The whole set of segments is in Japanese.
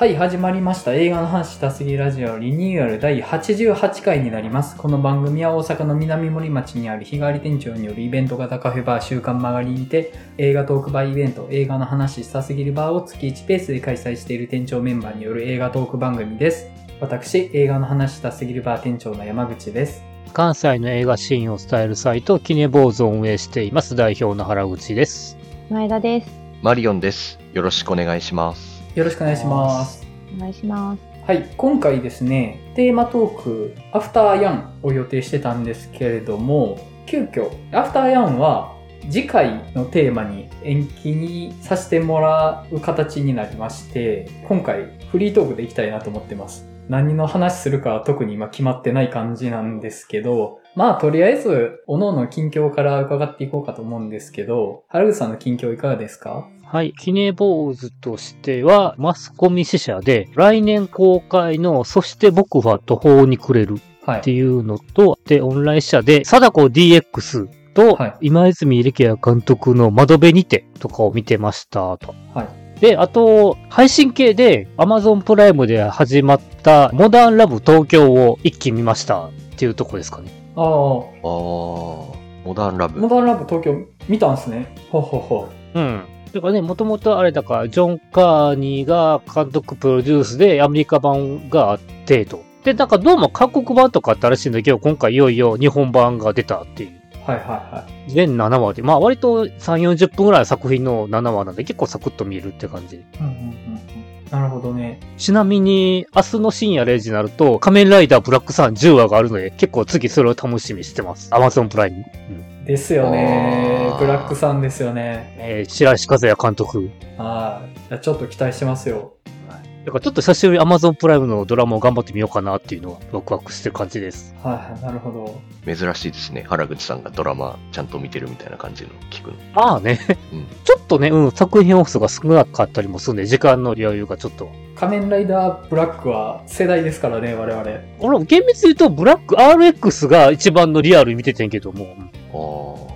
はい、始まりました。映画の話したすぎラジオリニューアル第88回になります。この番組は大阪の南森町にある日替わり店長によるイベント型カフェバー週刊曲がりにて映画トークバーイベント映画の話したすぎるバーを月1ペースで開催している店長メンバーによる映画トーク番組です。私、映画の話したすぎるバー店長の山口です。関西の映画シーンを伝えるサイト、キネ坊主を運営しています。代表の原口です。前田です。マリオンです。よろしくお願いします。よろしくお願いします。お願いします。はい、今回ですね、テーマトーク、アフターヤンを予定してたんですけれども、急遽、アフターヤンは次回のテーマに延期にさせてもらう形になりまして、今回フリートークでいきたいなと思ってます。何の話するかは特に今決まってない感じなんですけど、まあとりあえず、各々の近況から伺っていこうかと思うんですけど、原口さんの近況いかがですか？はい。キネ坊主としては、マスコミ支社で、来年公開の、そして僕は途方に暮れるはい。っていうのと、で、オンライン支社で、貞子 DX とはい、今泉力也監督の窓辺にてとかを見てましたと。はい。で、あと、配信系で Amazon プライムで始まったモダンラブ東京を一気に見ましたっていうとこですかね。ああ、あー、モダンラブ。モダンラブ東京見たんすね。ほうほうほうん。てかね、もともとあれだから、ジョン・カーニーが監督プロデュースでアメリカ版があってと。で、なんかどうも韓国版とかあったらしいんだけど、今回いよいよ日本版が出たっていう。う。はいはいはい。全7話で、まあ割と3、40分ぐらいの作品の7話なんで結構サクッと見えるって感じ。うんうんうんうん。なるほどね。ちなみに、明日の深夜0時になると、仮面ライダーブラックサン10話があるので、結構次それを楽しみにしてます。Amazon プライム。うん。ですよねブラックさんですよね。えー、白石和也監督。はい。ちょっと期待してますよ。だからちょっと久しぶりに Amazon プライムのドラマを頑張ってみようかなっていうのはワクワクしてる感じです。はいはい。なるほど。珍しいですね。原口さんがドラマちゃんと見てるみたいな感じの聞くの。まあね、うんちょっとね、うん、作品オフ数が少なかったりもするんで、時間の余裕がちょっと。仮面ライダーブラックは世代ですからね、我々。俺も厳密に言うと、ブラック RX が一番のリアル見ててんけども、うんあー。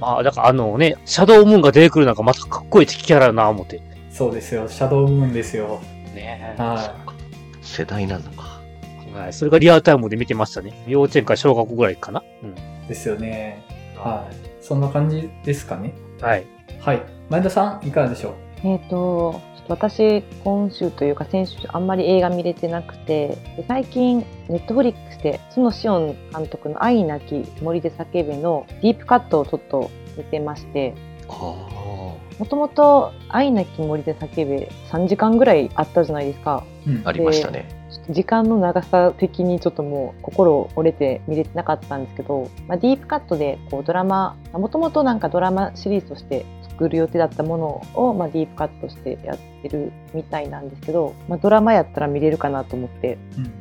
まあ、だからあのね、シャドウムーンが出てくるなんかまたかっこいい敵キャラやな、思って。そうですよ。シャドウムーンですよ。ねは世代なのか。はい。それがリアルタイムで見てましたね。幼稚園から小学校ぐらいかな。うん。い。ですよね。はい。そんな感じですかね。はい。はい。前田さん、いかがでしょう？えっ、と、ちょっと私、今週というか先週、あんまり映画見れてなくて、で最近、ネットフリックスで、角志音監督の愛なき森で叫べのディープカットをちょっと見てまして、あもともと愛なき森で叫べ3時間ぐらいあったじゃないですか。うんあ。ありましたね。時間の長さ的にちょっともう心折れて見れてなかったんですけど、まあ、ディープカットでこうドラマもともとなんかドラマシリーズとして作る予定だったものを、まあ、ディープカットしてやってるみたいなんですけど、まあ、ドラマやったら見れるかなと思ってうんうん。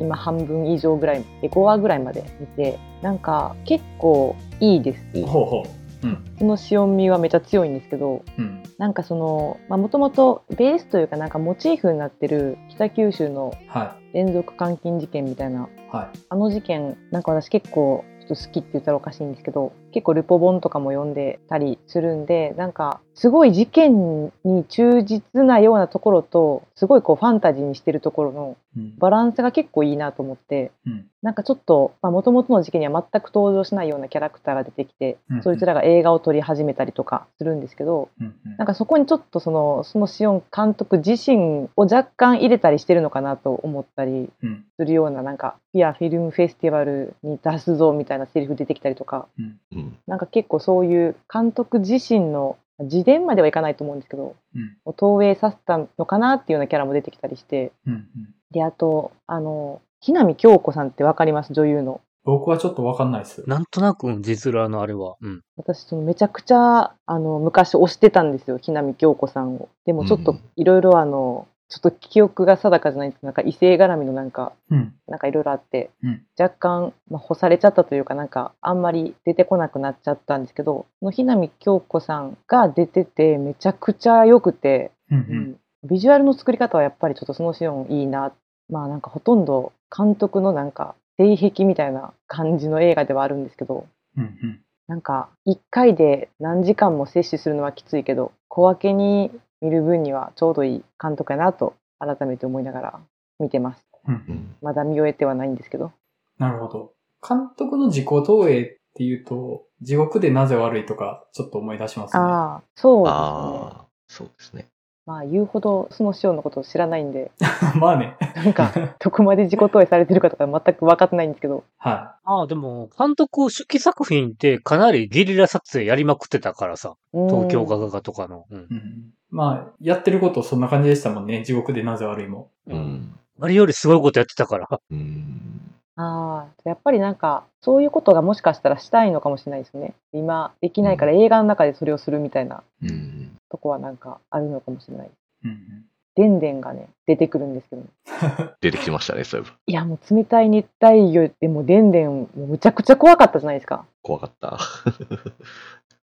今半分以上ぐらいで5話ぐらいまで見てなんか結構いいですほうほう。うん。その塩味はめちゃ強いんですけどうん。なんかそのもともとベースというかなんかモチーフになってる北九州のは連続監禁事件みたいないはあの事件なんか私結構ちょっと好きって言ったらおかしいんですけど結構ルポ本とかも読んでたりするんでなんかすごい事件に忠実なようなところとすごいこうファンタジーにしてるところの。バランスが結構いいなと思ってうん。なんかちょっともともとの事件には全く登場しないようなキャラクターが出てきて、うんそいつらが映画を撮り始めたりとかするんですけどうんうん。なんかそこにちょっとそのそのシオン監督自身を若干入れたりしてるのかなと思ったりうん。するようななんかピアフィルムフェスティバルに出すぞみたいなセリフ出てきたりとかうん。うん。なんか結構そういう監督自身の自伝まではいかないと思うんですけどうん。投影させたのかなっていうようなキャラも出てきたりしてうん。うん。であとあの木南京子さんってわかります女優の？僕はちょっとわかんないです。なんとなく、うん、実裏のあれは。うん。私そのめちゃくちゃあの昔推してたんですよ木南京子さんをでもちょっとうんいろいろあのちょっと記憶が定かじゃないんですけどなんか異性絡みのなんかうん。なんかいろいろあって、うん若干、まあ、干されちゃったというかなんかあんまり出てこなくなっちゃったんですけどその日南京子さんが出ててめちゃくちゃ良くて、うん。う。うんんビジュアルの作り方はやっぱりちょっとそのシオンいいなまあなんかほとんど監督のなんか性癖みたいな感じの映画ではあるんですけどうん。うん。なんか1回で何時間も摂取するのはきついけど小分けに見る分にはちょうどいい監督やなと改めて思いながら見てます。うんうん。まだ見終えてはないんですけど。なるほど。監督の自己投影っていうと、地獄でなぜ悪いとか、ちょっと思い出しますね。ああ、そうですね。ああ、そうですね。まあ言うほどその師匠のことを知らないんで、まあね。なんか どこまで自己投影されてるかとか全く分かってないんですけど。はああ、でも、監督手記作品ってかなりゲリラ撮影やりまくってたからさ。東京が。ガガガとかの。うんい。うん、まあ、やってることそんな感じでしたもんね。地獄でなぜ悪いも。う。ん。あれよりすごいことやってたから。うん。ああ、やっぱりなんかそういうことがもしかしたらしたいのかもしれないですね。今できないから映画の中でそれをするみたいなうん。とこはなんかあるのかもしれない。うんでんでんがね、出てくるんですけど、出てきてましたね、そういえば。いやもう冷たい熱帯魚でもでんでんもうむちゃくちゃ怖かったじゃないですか。怖かった。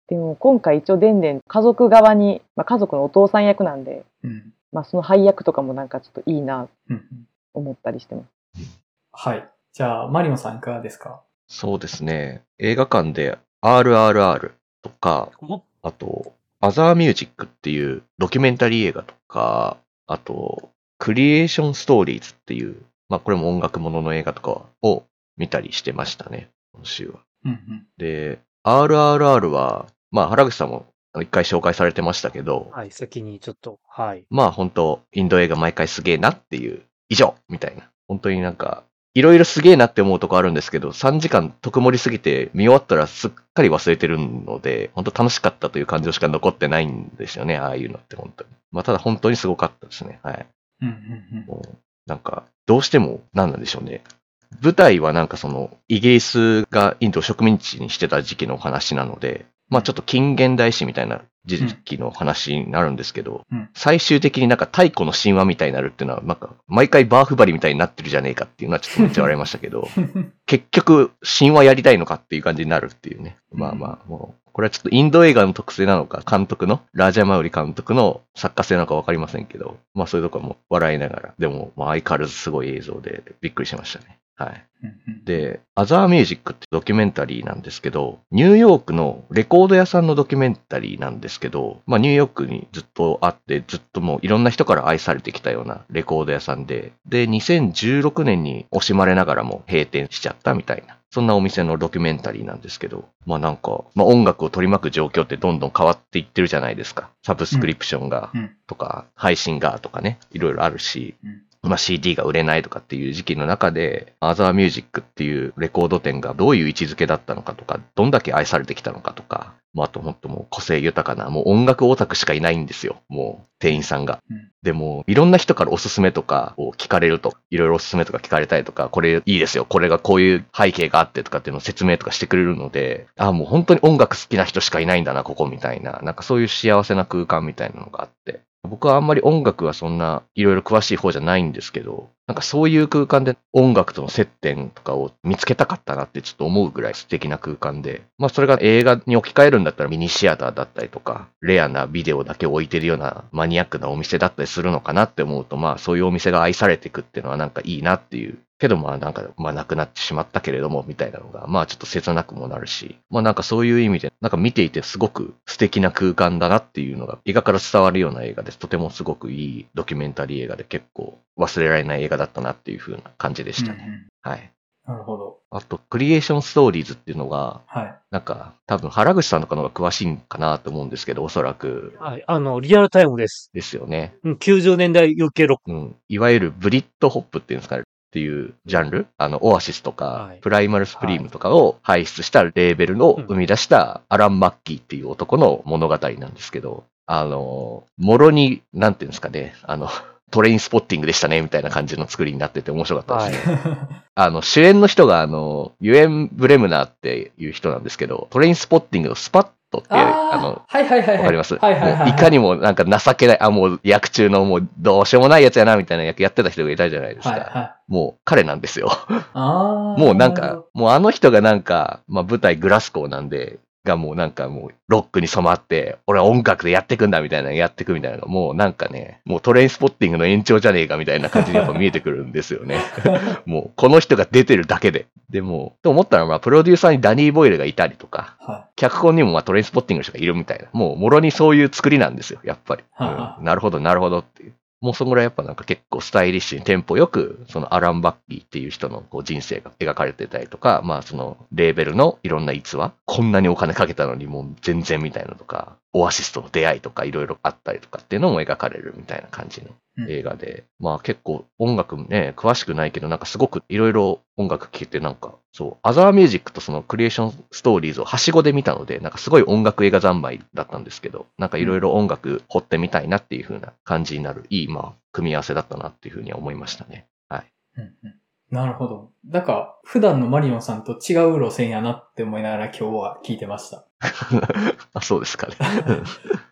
でも今回一応でんでん家族側に、まあ、家族のお父さん役なんで、うんまあ、その配役とかもなんかちょっといいな思ったりしてます。はい。じゃあ、マリオさんいかがですか？そうですね。映画館で RRR とか、あと、アザーミュージックっていうドキュメンタリー映画とか、あと、クリエーションストーリーズっていう、まあこれも音楽ものの映画とかを見たりしてましたね、今週は。うんうん。で、RRR は、まあ原口さんも一回紹介されてましたけど、はい、先にちょっと、はい。まあ本当インド映画毎回すげえなっていう、以上みたいな。本当になんか、いろいろすげえなって思うとこあるんですけど、3時間特盛りすぎて見終わったらすっかり忘れてるので、本当楽しかったという感情しか残ってないんですよね、ああいうのって本当に。まあただ本当にすごかったですね。はい。うんうんもうなんか、どうしても、なんなんでしょうね。舞台はなんかその、イギリスがインドを植民地にしてた時期の話なので、まあちょっと近現代史みたいな時期の話になるんですけど、うん最終的になんか太古の神話みたいになるっていうのは、なんか、毎回バーフバリみたいになってるじゃねえかっていうのはちょっとめっちゃ笑いましたけど、うん。結局、神話やりたいのかっていう感じになるっていうね。まあまあ、もう、これはちょっとインド映画の特性なのか、監督の、ラージャマウリ監督の作家性なのかわかりませんけど、まあそういうとこも笑いながら、でも、まあ相変わらずすごい映像でびっくりしましたね。はい。で、アザーミュージックってドキュメンタリーなんですけど、ニューヨークのレコード屋さんのドキュメンタリーなんですけど、まあニューヨークにずっとあって、ずっともういろんな人から愛されてきたようなレコード屋さんで、で、2016年に惜しまれながらも閉店しちゃったみたいな。そんなお店のドキュメンタリーなんですけど、まあなんか、まあ音楽を取り巻く状況ってどんどん変わっていってるじゃないですか。サブスクリプションがうんとか、配信がとかね、いろいろあるし、うんまあ CD が売れないとかっていう時期の中で、アザーミュージックっていうレコード店がどういう位置づけだったのかとか、どんだけ愛されてきたのかとか、まああともっともう個性豊かな、もう音楽オタクしかいないんですよ。もう店員さんが。うんでも、いろんな人からおすすめとかを聞かれると、いろいろおすすめとか聞かれたりとか、これいいですよ、これがこういう背景があってとかっていうのを説明とかしてくれるので、あもう本当に音楽好きな人しかいないんだな、ここみたいな、なんかそういう幸せな空間みたいなのがあって、僕はあんまり音楽はそんないろいろ詳しい方じゃないんですけど、なんかそういう空間で音楽との接点とかを見つけたかったなってちょっと思うぐらい素敵な空間で、まあそれが映画に置き換えるんだったらミニシアターだったりとか、レアなビデオだけ置いてるようなマニアックなお店だったりするのかなって思うと、まあそういうお店が愛されていくっていうのはなんかいいなっていう。けどまあなんか、まあなくなってしまったけれども、みたいなのが、まあちょっと切なくもなるし、まあなんかそういう意味で、なんか見ていてすごく素敵な空間だなっていうのが映画から伝わるような映画です。とてもすごくいいドキュメンタリー映画で結構忘れられない映画だったなっていう風な感じでしたね。うんうんはい。なるほど。あと、クリエーションストーリーズっていうのが、はい。なんか、多分原口さんとかの方が詳しいんかなと思うんですけど、おそらくはい。あの、リアルタイムです。ですよね。うん90年代 UK ロック。うん。いわゆるブリットポップっていうんですかね。っていうジャンルあの、オアシスとか、はいプライマルスクリームとかを輩出したレーベルの生み出したアラン・マッギーっていう男の物語なんですけど、あの、もろに、なんていうんですかね、あの、トレインスポッティングでしたね、みたいな感じの作りになってて面白かったですね。あの、主演の人が、あの、ユエン・ブレムナーっていう人なんですけど、トレインスポッティングのスパットっていう、ああの、はいはいはいはい。わかります？はいはいはい。いかにもなんか情けない、あ、もう役中のもうどうしようもないやつやな、みたいな役やってた人がいたじゃないですか。はいはい。もう彼なんですよ。ああ。もうなんかもうあの人がなんか、まあ舞台グラスコーなんで、がもうなんかもうロックに染まって、俺は音楽でやってくんだみたいな、やってくみたいなのが、もうなんかね、もうトレインスポッティングの延長じゃねえかみたいな感じにやっぱ見えてくるんですよね。もうこの人が出てるだけで。でも、と思ったらまあプロデューサーにダニー・ボイルがいたりとか、は脚本にもまあトレインスポッティングの人がいるみたいな。もう、もろにそういう作りなんですよ、やっぱり。うんなるほど、なるほどっていう。もうそんぐらいやっぱなんか結構スタイリッシュにテンポよく、そのアラン・バッキーっていう人のこう人生が描かれてたりとか、まあそのレーベルのいろんな逸話、こんなにお金かけたのにもう全然みたいなとか、オアシスとの出会いとかいろいろあったりとかっていうのも描かれるみたいな感じのうん映画で、まあ結構音楽ね、詳しくないけどなんかすごくいろいろ音楽聴いてなんか、そう、アザーミュージックとそのクリエーションストーリーズをはしごで見たので、なんかすごい音楽映画三昧だったんですけど、なんかいろいろ音楽掘ってみたいなっていう風な感じになる、いい、まあ、組み合わせだったなっていう風には思いましたね。はい。うんうんなるほど。だから、普段のマリオンさんと違う路線やなって思いながら今日は聞いてました。あ、そうですかね。うん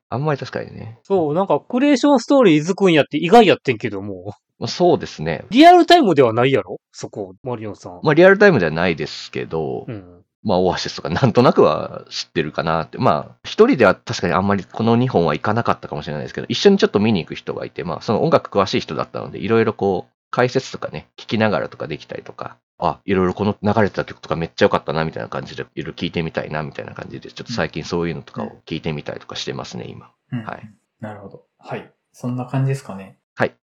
あんまり確かにね。そう、なんかクリエーションストーリーづくんやって意外やってんけども、まあ、そうですね。リアルタイムではないやろ？そこ、マリオンさん。まあリアルタイムではないですけど、うん。まあ、オアシスとかなんとなくは知ってるかなって。まあ、一人では確かにあんまりこの2本は行かなかったかもしれないですけど、一緒にちょっと見に行く人がいて、まあ、その音楽詳しい人だったので、いろいろこう、解説とかね、聞きながらとかできたりとか、あ、いろいろこの流れてた曲とかめっちゃ良かったな、みたいな感じで、いろいろ聞いてみたいな、みたいな感じで、ちょっと最近そういうのとかを聞いてみたりとかしてますね、今。うんはい。なるほど。はい。そんな感じですかね。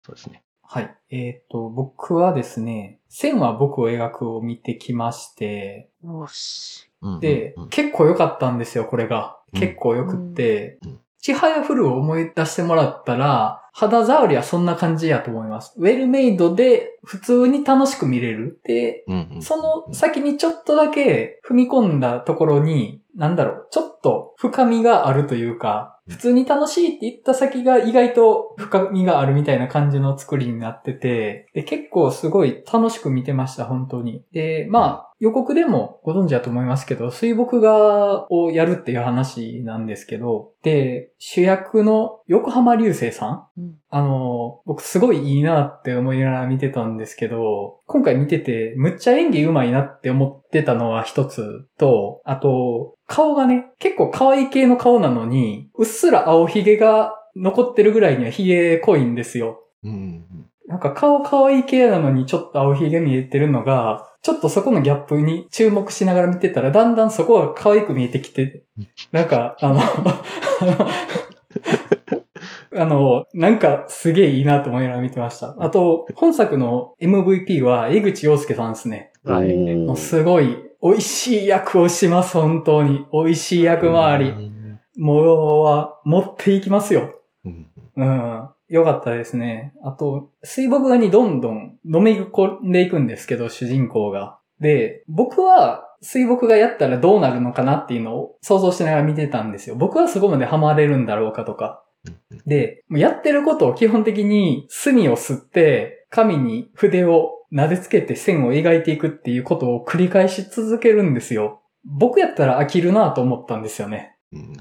そうですね。はい。えっ、と、僕はですね、線は僕を描くを見てきまして、よし。うんうんうんで、結構良かったんですよ、これが。うん結構良くってうん。ちはやふるを思い出してもらったら、肌触りはそんな感じやと思います。ウェルメイドで普通に楽しく見れる。で、うんうんその先にちょっとだけ踏み込んだところに、なんだろう、ちょっと深みがあるというか、普通に楽しいって言った先が意外と深みがあるみたいな感じの作りになってて、で結構すごい楽しく見てました、本当に。で、まあ、予告でもご存知だと思いますけど、水墨画をやるっていう話なんですけど、で、主役の横浜流星さんうんあの、僕すごいいいなって思いながら見てたんですけど、今回見ててむっちゃ演技上手いなって思ってたのは一つと、あと、顔がね、結構可愛い系の顔なのに、うっすら青ひげが残ってるぐらいにはひげ濃いんですよ。うんうんなんか顔可愛い系なのにちょっと青ひげ見えてるのが、ちょっとそこのギャップに注目しながら見てたら、だんだんそこが可愛く見えてきて、なんか、あの、あの、なんかすげえいいなと思いながら見てました。あと、本作の MVP は江口洋介さんですね。はい。もうすごい美味しい役をします、本当に。美味しい役回り。もうは持っていきますよ。うんうん。よかったですね。あと、水墨画にどんどん飲み込んでいくんですけど、主人公が。で、僕は水墨画やったらどうなるのかなっていうのを想像しながら見てたんですよ。僕はそこまでハマれるんだろうかとか。で、やってることを基本的に墨を吸って、紙に筆を撫でつけて線を描いていくっていうことを繰り返し続けるんですよ。僕やったら飽きるなと思ったんですよね。うん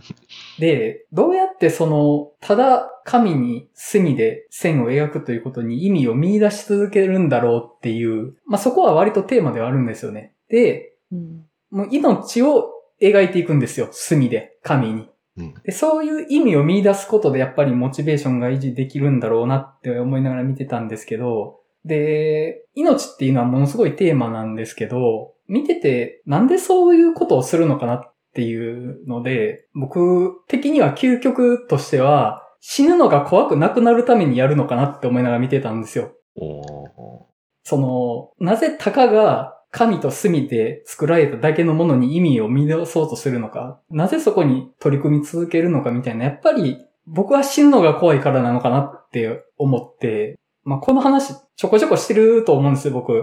で、どうやってその、ただ紙に墨で線を描くということに意味を見出し続けるんだろうっていう、まあ、そこは割とテーマではあるんですよね。で、うんもう命を描いていくんですよ。墨で、紙に。うんで、そういう意味を見出すことでやっぱりモチベーションが維持できるんだろうなって思いながら見てたんですけど、で、命っていうのはものすごいテーマなんですけど、見ててなんでそういうことをするのかなっていうので、僕的には究極としては死ぬのが怖くなくなるためにやるのかなって思いながら見てたんですよ。その、なぜタカが紙と墨で作られただけのものに意味を見出そうとするのか、なぜそこに取り組み続けるのかみたいな、やっぱり僕は死ぬのが怖いからなのかなって思って、まあ、この話ちょこちょこしてると思うんですよ、僕。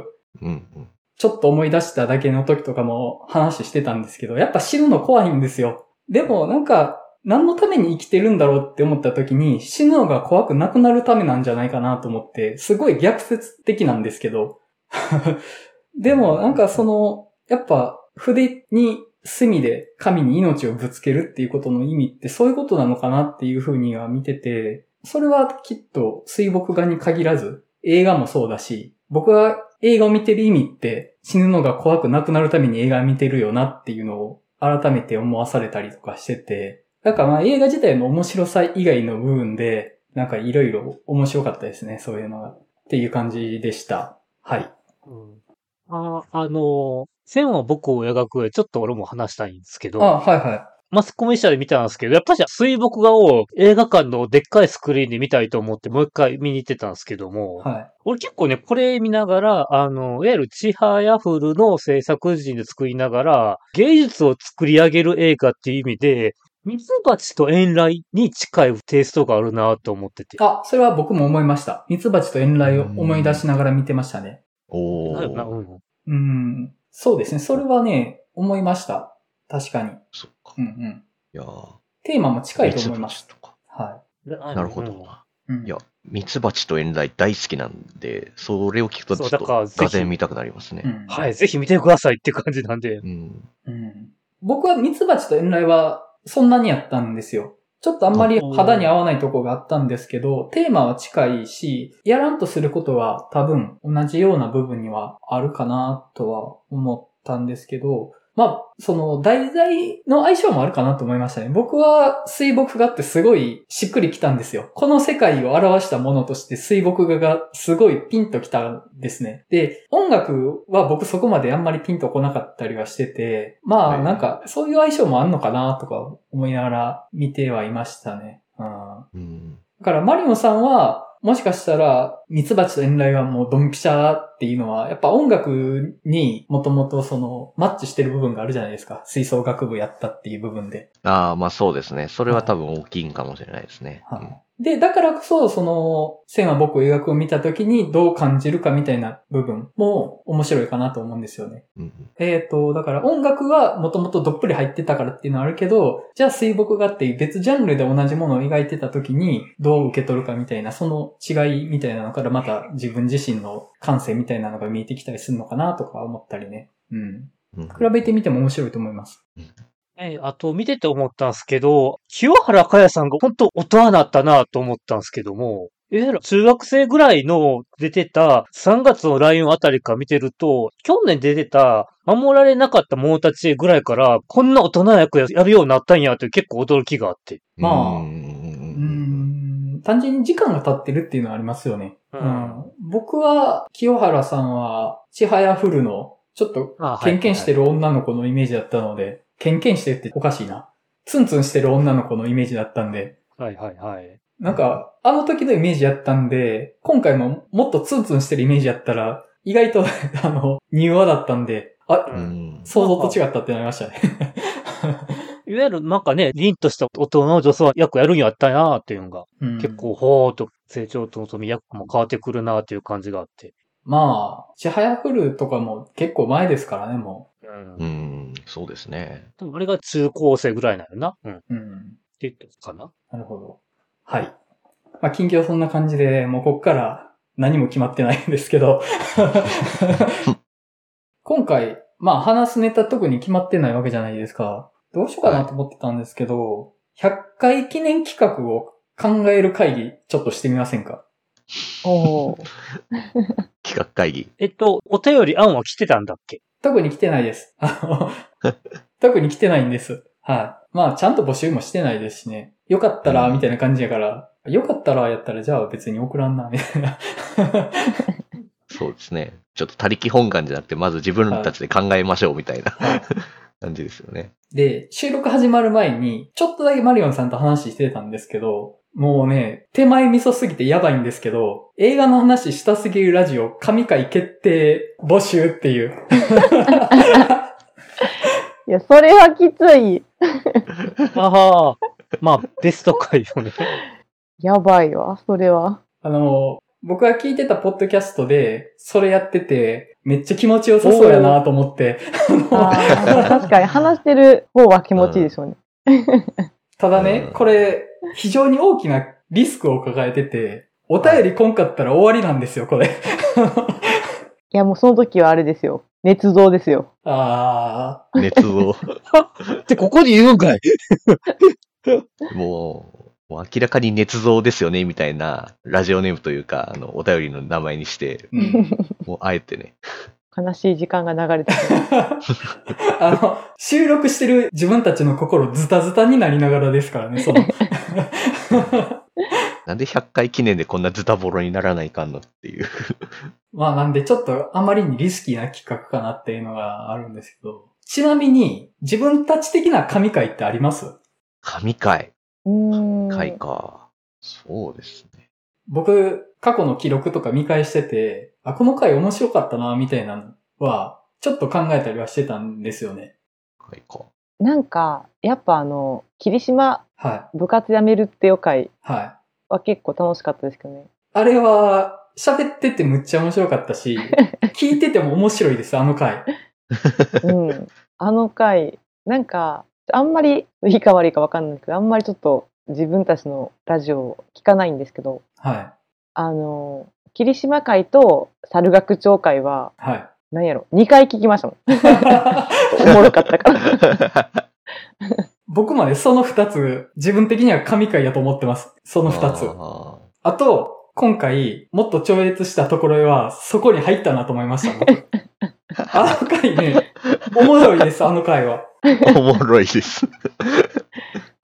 うんうんちょっと思い出しただけの時とかも話してたんですけど、やっぱ死ぬの怖いんですよ。でもなんか、何のために生きてるんだろうって思った時に死ぬのが怖くなくなるためなんじゃないかなと思って、すごい逆説的なんですけど。でもなんかその、やっぱ筆に墨で紙に命をぶつけるっていうことの意味ってそういうことなのかなっていうふうには見てて、それはきっと水墨画に限らず映画もそうだし、僕は映画を見てる意味って死ぬのが怖くなくなるために映画を見てるよなっていうのを改めて思わされたりとかしてて、だからまあ映画自体の面白さ以外の部分で、なんかいろいろ面白かったですね、そういうのが。っていう感じでした。はい。うんああの、線は僕を描く上、ちょっと俺も話したいんですけど、あ、はいはマスコミ社で見たんですけど、やっぱり水墨画を映画館のでっかいスクリーンで見たいと思ってもう一回見に行ってたんですけども、はい。俺結構ね、これ見ながら、あの、いわゆるチハヤフルの制作陣で作りながら、芸術を作り上げる映画っていう意味で、ミツバチと遠雷に近いテイストがあるなと思ってて。あ、それは僕も思いました。ミツバチと遠雷を思い出しながら見てましたね。おなるなー。うんうん。そうですね。それはね、思いました。確かに。そっか。うんうん。いやーテーマも近いと思います。とか。はななるほど。い。うん、いや、ミツバチと遠雷大好きなんで、それを聞くとちょっとぜひがぜ見たくなりますね。うん、はい、ぜひ見てくださいって感じなんで。うん。うん。僕はミツバチと遠雷はそんなにやったんですよ。ちょっとあんまり肌に合わないとこがあったんですけど、テーマは近いし、やらんとすることは多分同じような部分にはあるかなとは思ったんですけど、まあ、その題材の相性もあるかなと思いましたね。僕は水墨画ってすごいしっくりきたんですよ。この世界を表したものとして水墨画がすごいピンときたんですね。で、音楽は僕そこまであんまりピンとこなかったりはしてて、まはいあなんかそういう相性もあんのかなとか思いながら見てはいましたね。うんうん。だから、マリオンさんは、もしかしたら、ミツバチと遠雷はもうドンピシャっていうのは、やっぱ音楽にもともとその、マッチしてる部分があるじゃないですか。吹奏楽部やったっていう部分で。ああ、まあそうですね。それは多分大きいんかもしれないですね。はい。で、だからこそ、その、線は僕を描くを見たときにどう感じるかみたいな部分も面白いかなと思うんですよね。うんうんえっ、と、だから音楽はもともとどっぷり入ってたからっていうのはあるけど、じゃあ水墨画っていう別ジャンルで同じものを描いてた時にどう受け取るかみたいな、その違いみたいなのからまた自分自身の感性みたいなのが見えてきたりするのかなとか思ったりね。うん。うん比べてみても面白いと思います。えあと、見てて思ったんですけど、清原かやさんが本当大人になったなと思ったんですけども、いわゆる中学生ぐらいの出てた3月のライオンあたりから見てると、去年出てた守られなかった者たちぐらいから、こんな大人役やるようになったんやという結構驚きがあって。まあうんうんううんん。単純に時間が経ってるっていうのはありますよね。ううんん。僕は、清原さんは、ちはやふるの、ちょっとあケンケンしてる女の子のイメージだったので、ケンケンしてるっておかしいな。ツンツンしてる女の子のイメージだったんで、はいはいはい。なんか、あの時のイメージやったんで、今回ももっとツンツンしてるイメージやったら、意外と、あの、柔和だったんで、あ、うん想像と違ったってなりましたね。いわゆるなんかね、凛とした大人の女装役やるんやったなっていうのが、うん結構ほーっと成長ととみ役も変わってくるなっていう感じがあって。まあ、ちはやふるとかも結構前ですからね、もうんうん、そうですね。多分あれが中高生ぐらいなのな。うん。っう。うん。て言ったかな。なるほど。はい。まあ、近況そんな感じで、もうこっから何も決まってないんですけど。今回、まあ話すネタ特に決まってないわけじゃないですか。どうしようかなと思ってたんですけど、100回記念企画を考える会議、ちょっとしてみませんか？おー 企画会議。えっと、お便り案は来てたんだっけ？特に来てないです。特に来てないんです。はい。まあ、ちゃんと募集もしてないですしね。よかったら、みたいな感じやから、よかったらやったら、じゃあ別に送らんな、みたいな。そうですね。ちょっと他力本願じゃなくて、まず自分たちで考えましょうみたいな感じですよね。で、収録始まる前に、ちょっとだけマリオンさんと話してたんですけど、もうね、手前味噌すぎてやばいんですけど、映画の話したすぎるラジオ、神回決定募集っていう。いや、それはきつい。ああ、まあ、ベスト回よね。やばいわ、それは。あの、僕が聞いてたポッドキャストで、それやってて、めっちゃ気持ちよさそうやなと思って、確かに話してる方は気持ちいいでしょうね。ただねう、んこれ、非常に大きなリスクを抱えてて、お便り来んかったら終わりなんですよ、これ。いや、もうその時はあれですよ。捏造ですよ。あ熱を。って、ここに言うんかいもう、もう明らかに捏造ですよね、みたいな、ラジオネームというか、あの、お便りの名前にして、ー、うんもうあえてね。悲しい時間が流れてくる。あの、収録してる自分たちの心ズタズタになりながらですからね、その。なんで100回記念でこんなズタボロにならないかんのっていう。まあなんでちょっとあまりにリスキーな企画かなっていうのがあるんですけど、ちなみに、自分たち的な神回ってあります？神回。うーん。回か。そうですね。僕、過去の記録とか見返してて、あ、この回面白かったな、みたいなのは、ちょっと考えたりはしてたんですよね。回か。なんか、やっぱあの、霧島は部活やめるってよ回い。はい。は結構楽しかったですけどね。あれは、喋っててむっちゃ面白かったし、聞いてても面白いです、あの回。うん。あの回、なんか、あんまりいいか悪いかわかんないけど、あんまりちょっと自分たちのラジオを聞かないんですけど、はあの、霧島会と猿楽町会は、い。はい。何やろ、2回聞きましたもん。おもろかったから。僕もね、その二つ、自分的には神回やと思ってます。その二つ。ああと、今回、もっと超越したところへは、そこに入ったなと思いました、僕。あの回ね、おもろいです、あの回は。ー おもろいです。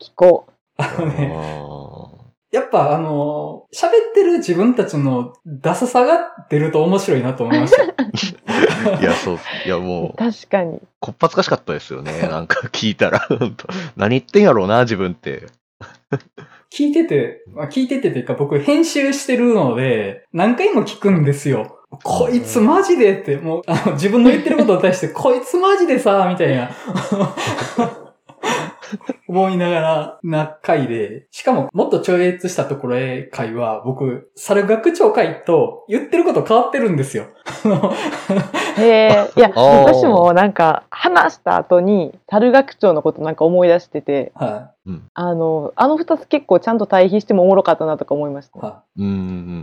聞こあのね、あやっぱあの、喋ってる自分たちのダサさが出ると面白いなと思いました。ー いや、そう。いや、う。もう、確かに。こっぱずかしかったですよね。なんか聞いたら。何言ってんやろうな、自分って。聞いてて、まあ、聞いててっていうか僕編集してるので、何回も聞くんですよ。こいつマジでって、もう、あの、自分の言ってることに対して、こいつマジでさ、みたいな。思いながらな回で、しかももっと超越したところへ回は、僕、猿学長会と言ってること変わってるんですよ。あのへえ、いや、私もなんか話した後に猿学長のことなんか思い出してて、はあの、あの二つ結構ちゃんと対比してもおもろかったなとか思いましい。た。はうんうんうん。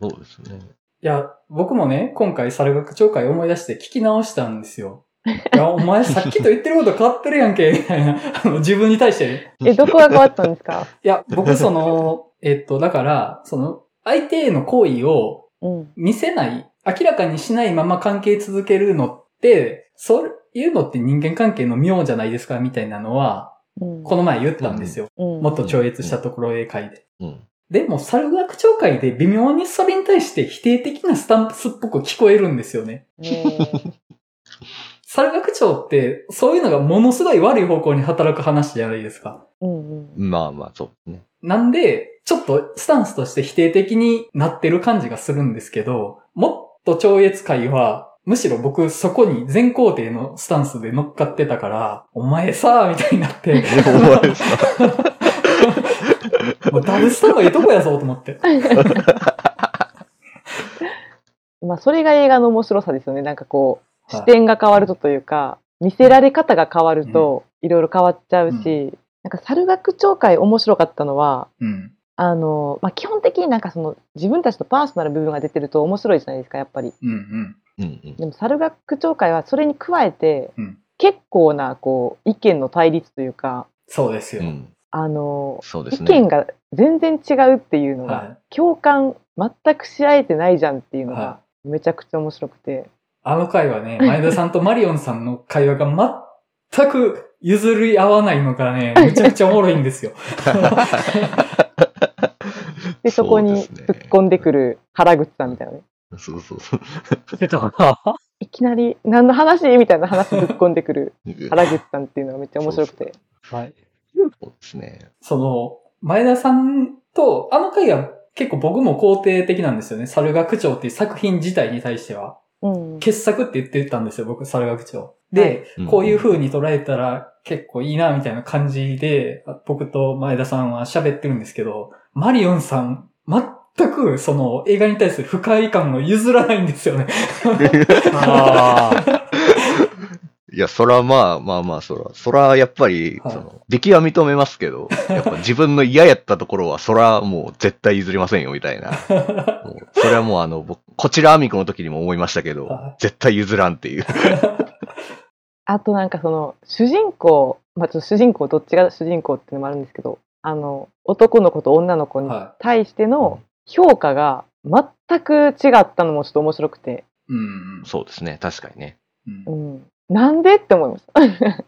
そうですね。い。いや、僕もね、今回猿学長会思い出して聞き直したんですよ。いや、お前さっきと言ってること変わってるやんけ、みたいな。あの自分に対してね。え、どこが変わったんですか？いや、僕その、えっと、だから、その、相手への行為をうん。見せない、明らかにしないまま関係続けるのって、そういうのって人間関係の妙じゃないですか、みたいなのは、うん。この前言ったんですよ。うんもっと超越したところへ会で。うん。でも、猿学長会で微妙にそれに対して否定的なスタンプスっぽく聞こえるんですよね。ね猿学長って、そういうのがものすごい悪い方向に働く話じゃないですか。えうんうん。まあまあ、そうですね。なんで、ちょっとスタンスとして否定的になってる感じがするんですけど、もっと超越会は、むしろ僕そこに全肯定のスタンスで乗っかってたから、お前さみたいになって、お前さダブスタのええとこやぞと思って。まあ、それが映画の面白さですよね。なんかこう、はい視点が変わるとというか、見せられ方が変わると、いろいろ変わっちゃうし、なんか猿学長会面白かったのは、うん。あの、まあ、基本的になんかその自分たちのパーソナル部分が出てると面白いじゃないですか、やっぱり。うんうん。うんうん。でも猿学長会はそれに加えて、うん結構なこう意見の対立というか、そうですよ。うん。あの、意そうですね。見が全然違うっていうのが、はい。共感全くし合えてないじゃんっていうのはがめちゃくちゃ面白くて。あの会はね、前田さんとマリオンさんの会話が全く譲り合わないのがね、めちゃくちゃおもろいんですよ。で、そこに突っ込んでくる原口さんみたいなね。そうそうそう。出たかいきなり、何の話？みたいな話突っ込んでくる原口さんっていうのがめっちゃ面白くて。なはい。そうですね。その、前田さんと、あの回は結構僕も肯定的なんですよね。猿学長っていう作品自体に対しては。うん。傑作って言ってたんですよ、僕、猿学長。で、うんこういう風に捉えたら結構いいな、みたいな感じで、僕と前田さんは喋ってるんですけど、マリオンさん、全くその映画に対する不快感を譲らないんですよね。ああ。いや、そらまあまあまあ、そら、そらやっぱり、はいその、出来は認めますけど、やっぱ自分の嫌やったところは、そらもう絶対譲りませんよ、みたいな。それはもうあの、僕、こちらアミコの時にも思いましたけどはい、絶対譲らんっていう。あとなんかその、主人公、まあちょっと主人公、どっちが主人公っていうのもあるんですけど、あの、男の子と女の子には対しての評価が全く違ったのもちょっと面白くて、い。うん。そうですね、確かにね。うんうん。なんでって思いました。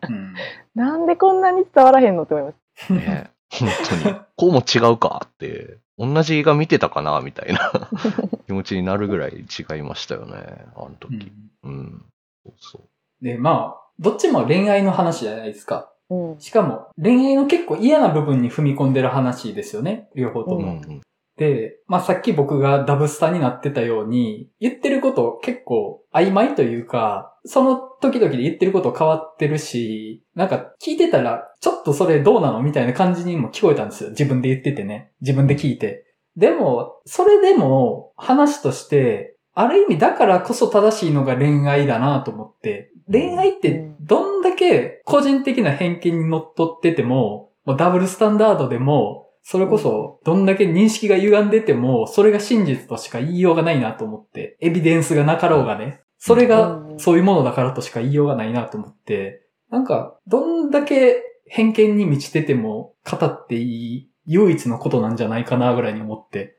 うんなんでこんなに伝わらへんのって思いましね本当に。こうも違うかって、同じ映画見てたかな、みたいな 気持ちになるぐらい違いましたよね、あのう時。んうん。そうそう。で、まあ、どっちも恋愛の話じゃないですか。うん。しかも、恋愛の結構嫌な部分に踏み込んでる話ですよね。両方とうも。んで、まあさっき僕がダブスタになってたように、言ってること結構曖昧というか、その時々で言ってること変わってるし、なんか聞いてたら、ちょっとそれどうなのみたいな感じにも聞こえたんですよ。自分で言っててね。自分で聞いて。でも、それでも話として、ある意味だからこそ正しいのが恋愛だなと思って、恋愛ってどんだけ個人的な偏見にのっとってても、もうダブルスタンダードでも、それこそどんだけ認識が歪んでても、それが真実としか言いようがないなと思って、エビデンスがなかろうがね、それがそういうものだからとしか言いようがないなと思って、なんか、どんだけ偏見に満ちてても語っていい唯一のことなんじゃないかなぐらいに思って。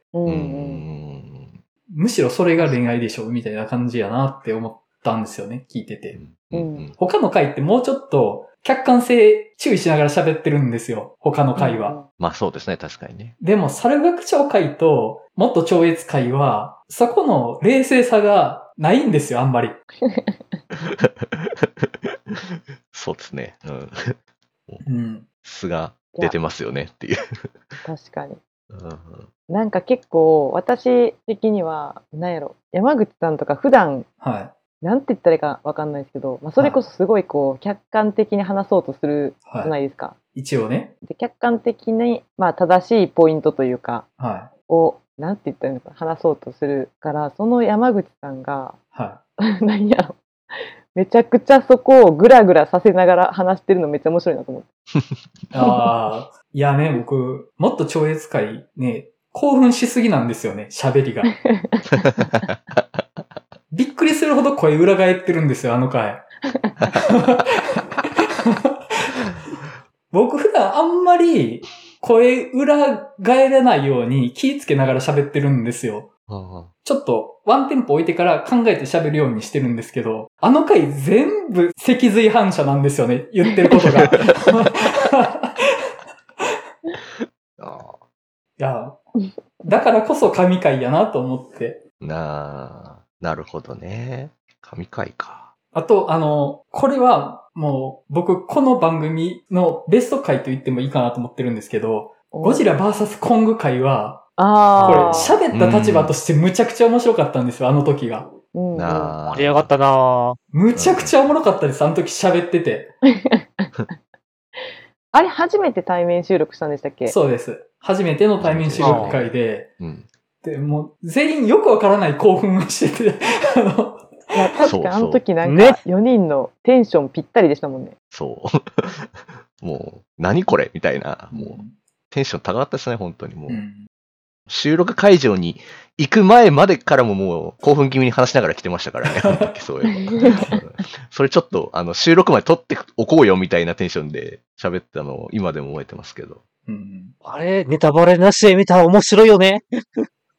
むしろそれが恋愛でしょみたいな感じやなって思ったんですよね、聞いてて。うん。他の回ってもうちょっと客観性注意しながら喋ってるんですよ。他の回は。まあそうですね、確かにね。でも、猿学長回と、もっと超越回は、そこの冷静さがないんですよ、あんまり。そうですね。うん。うん。素が出てますよねっていう。確かに。うんなんか結構私的には、なんやろ、山口さんとか普段、はなんて言ったらいいかわかんないですけど、まあ、それこそすごいこう、客観的に話そうとするい。じゃは。ないいですか。一応ね。で客観的に、まあ、正しいポイントというか、はを、なんて言ったらいいのかな話そうとするから、その山口さんが、い。は 何やろ、めちゃくちゃそこをグラグラさせながら話してるのめっちゃ面白いなと思って。い。ああ、いやね、僕、もっと超越回ね、興奮しすぎなんですよね、喋りが。りするほど声裏返ってるんですよ、あの回。僕普段あんまり声裏返らないように気ぃつけながら喋ってるんですよ。うんちょっとワンテンポ置いてから考えて喋るようにしてるんですけど、あの回全部脊髄反射なんですよね、言ってることが。あいや、だからこそ神回やなと思って。ーなあ、なるほどね。神回か。あと、あの、これはもう僕この番組のベスト回と言ってもいいかなと思ってるんですけど、ゴジラ VS コング回は、これああ。喋った立場としてむちゃくちゃ面白かったんですよ、あの時が。うん。盛り上がったなぁ。むちゃくちゃおもろかったです、あの時喋ってて。あれ、初めて対面収録したんでしたっけ？そうです。初めての対面収録会で、うん。で、もう全員よくわからない興奮をしてて、あの、いや、確かあの時なんねか4人のテンションぴったりでしたもんね。そう。もう、何これみたいな。もう、テンション高かったですね、本当にもう。うん収録会場に行く前までからももう興奮気味に話しながら来てましたからね、あの時そういそれちょっと、あの、収録まで撮っておこうよみたいなテンションで喋ったのを今でも覚えてますけど。うん。あれ、ネタバレなしで見たら面白いよね。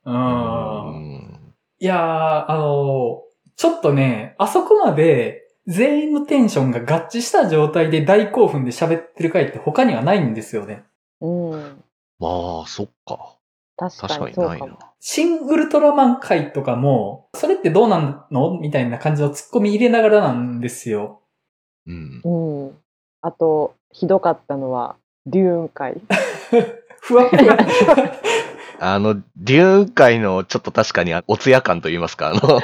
う。うんん。いやー、あのちょっとね、あそこまで全員のテンションが合致した状態で大興奮で喋ってる回って他にはないんですよね。うん。まあ、そっか。確かにそうかもにないな。。シン・ウルトラマン回とかも、それってどうなんの？みたいな感じのツッコミ入れながらなんですよ。うん。うん。あと、ひどかったのは、デューン会。ふわふわ。あの、デューン会のちょっと確かにおつや感と言いますか、あの、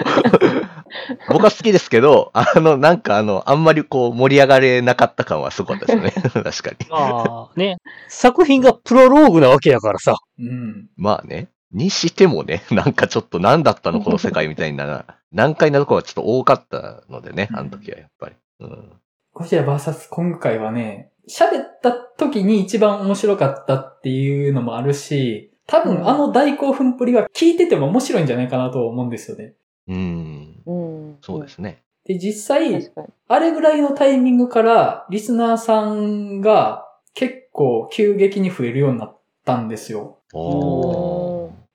僕は好きですけど、あの、なんかあの、あんまりこう盛り上がれなかった感はすごかったですね。確かに。まあ、ね。作品がプロローグなわけやからさ。うん。まあね。にしてもね、なんかちょっと何だったのこの世界みたいな、難解なところがちょっと多かったのでね、あの時はやっぱり。うん。ゴジラ VS コング回はね、喋った時に一番面白かったっていうのもあるし、多分あの大興奮っぷりは聞いてても面白いんじゃないかなと思うんですよね。うん。うん。そうですね。で、実際。あれぐらいのタイミングから、リスナーさんが結構急激に増えるようになったんですよ。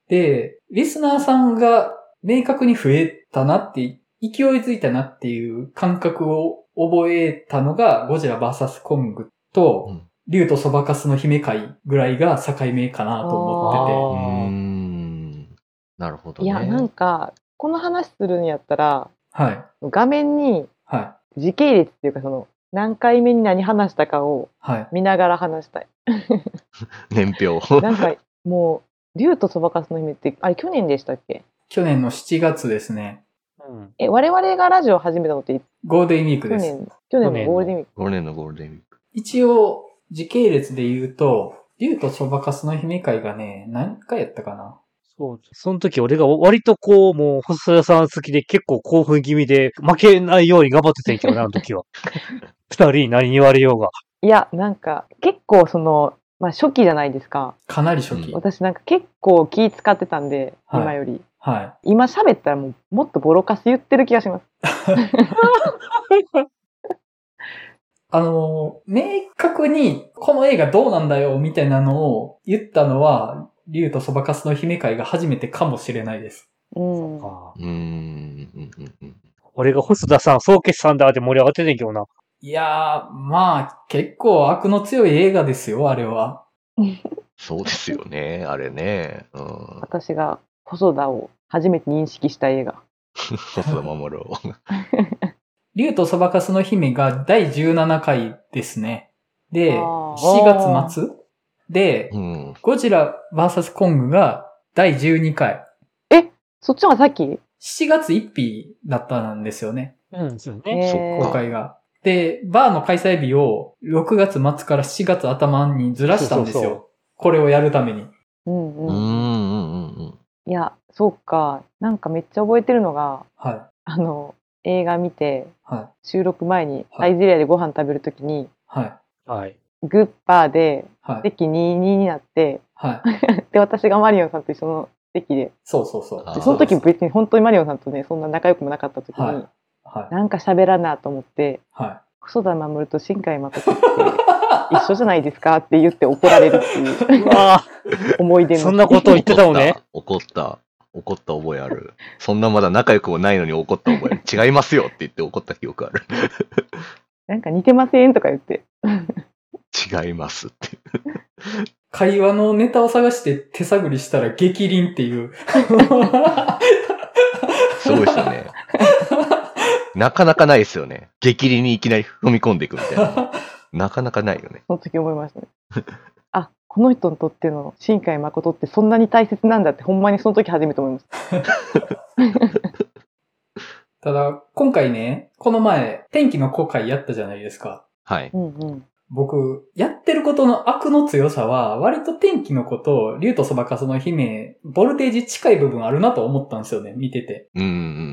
で、リスナーさんが明確に増えたなって、勢いづいたなっていう感覚を覚えたのが、ゴジラ VS コングと、うん竜とそばかすの姫会ぐらいが境目かなと思ってて。うん。なるほどね。いや、なんか、この話するんやったら、はい。画面に、は時系列っていうかその何回目に何話したかをはい。見ながら話したい。年表。なんかもう、竜とそばかすの姫って、あれ去年でしたっけ？去年の7月ですね。うん。え、我々がラジオ始めたのっていゴールデンウィーク去です。年、去年のゴールデンウィーク。5年のゴールデンウィーク。一応、時系列で言うと、竜とそばかすの姫会がね、何回やったかな？そう。その時俺が割とこう、もう、細田さん好きで結構興奮気味で、負けないように頑張ってたんやけどな、あの時は。二人に何言われようが。いや、なんか結構その、まあ初期じゃないですか。かなり初期。うん私なんか結構気使ってたんで、はい今より。はい。今喋ったらもうもっとボロカス言ってる気がします。あの、明確に、この映画どうなんだよ、みたいなのを言ったのは、竜とそばかすの姫会が初めてかもしれないです。うん。うーん。うんうんうん俺が細田さん、総決算だって盛り上がってんねんけどな。いやー、まあ、結構悪の強い映画ですよ、あれは。そうですよね、あれね。うん。私が細田を初めて認識した映画。細田守を。竜とそばかすの姫が第17回ですね。で、あー7月末？でう、ん。ゴジラ VS コングが第12回。そっちの方がさっき？7月1日だったんですよね、うん、そうえね。ー公開が。で、バーの開催日を6月末から7月頭にずらしたんですよ。そうそうそこれをやるために。うんうん。うんうんうんうん。いや、そうか。なんかめっちゃ覚えてるのが、はい。あの、映画見て、はい。収録前にはいサイゼリアでご飯食べるときに、はい。はい。グッパーではい。席22になって、はい。で、私がマリオンさんと一緒の席で、そうそうそう。その時別に本当にマリオンさんとね、そんな仲良くもなかった時に、はい。はい。なんか喋らなと思って、はい。細田守と新海誠って一緒じゃないですかって言って怒られるっていう思い出の。そんなこと言ってたのね。怒った。怒った覚えある。そんなまだ仲良くもないのに怒った覚え。違いますよって言って怒った記憶ある。なんか似てませんとか言って。違いますって。会話のネタを探して手探りしたら激鱗っていう。すごいですよね。なかなかないですよね。激励にいきなり踏み込んでいくみたいな。なかなかないよね。その時思いましたね。あ、この人にとっての新海誠ってそんなに大切なんだってほんまにその時初めて思いました。ただ、今回ね、この前、天気の公開やったじゃないですか。はい。うんうん。僕、やってることの悪の強さは、割と天気のこと、竜とそばかすの姫、ボルテージ近い部分あるなと思ったんですよね、見てて。うん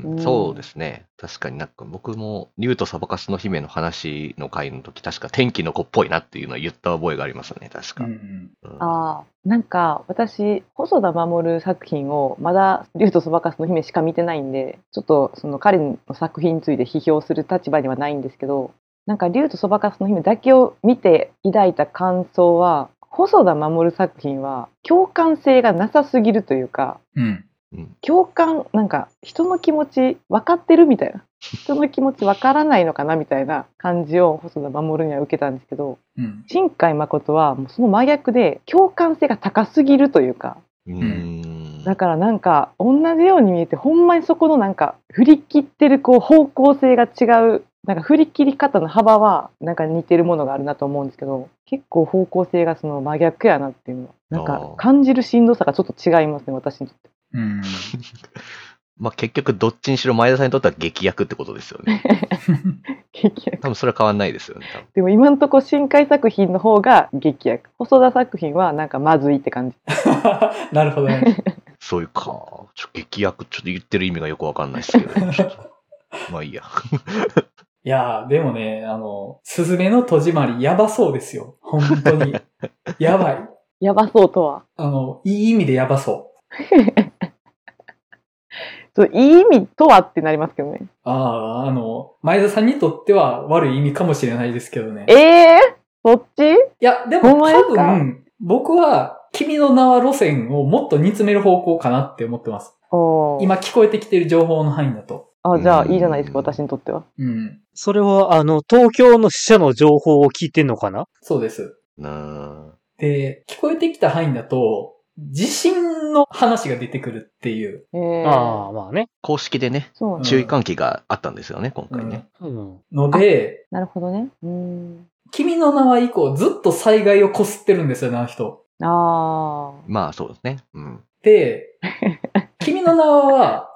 ううんん。そうですね。確かになんか僕も、竜とサバカスの姫の話の回の時、確か天気の子っぽいなっていうのを言った覚えがありますね。確か。うんうん。うんああ、なんか私、細田守作品をまだ竜とそばかすの姫しか見てないんで、ちょっとその彼の作品について批評する立場にはないんですけど、なんか竜とそばかすの姫だけを見て抱いた感想は、細田守作品は共感性がなさすぎるというか、うん。うん共感、なんか人の気持ち分かってるみたいな。人の気持ち分からないのかなみたいな感じを細田守には受けたんですけど、うん。新海誠はもうその真逆で共感性が高すぎるというか、うーん。だからなんか同じように見えてほんまにそこのなんか振り切ってるこう方向性が違うなんか振り切り方の幅はなんか似てるものがあるなと思うんですけど結構方向性がその真逆やなっていうのはなんか感じるしんどさがちょっと違いますね私にとって。うん。まあ結局どっちにしろ前田さんにとっては劇薬ってことですよね。劇薬多分それは変わんないですよね。多分でも今のところ深海作品の方が劇薬細田作品はなんかまずいって感じ。なるほどね。そういうか。ちょっと劇薬ちょっと言ってる意味がよくわかんないですけど。ちょっとまあいいや。いやー、でもね、あの、スズメの戸締まりやばそうですよ。本当に。やばい。やばそうとは？あの、いい意味でやばそう。そういい意味とはってなりますけどね。ああ、あの、前田さんにとっては悪い意味かもしれないですけどね。ええー、そっち？いや、でも多分、僕は、君の名は路線をもっと煮詰める方向かなって思ってます。今聞こえてきてる情報の範囲だと。あ、じゃあうんいいじゃないですか、私にとっては。うん。それは、あの、東京の死者の情報を聞いてんのかな？そうです。なあで、聞こえてきた範囲だと、地震の話が出てくるっていう。ええああ、まあね。公式でね、注意喚起があったんですよね、今回ね。うん。ので、なるほどね。うん。君の名は以降ずっと災害をこすってるんですよね、あの人。ああ。まあそうですね。うん。で、君の名は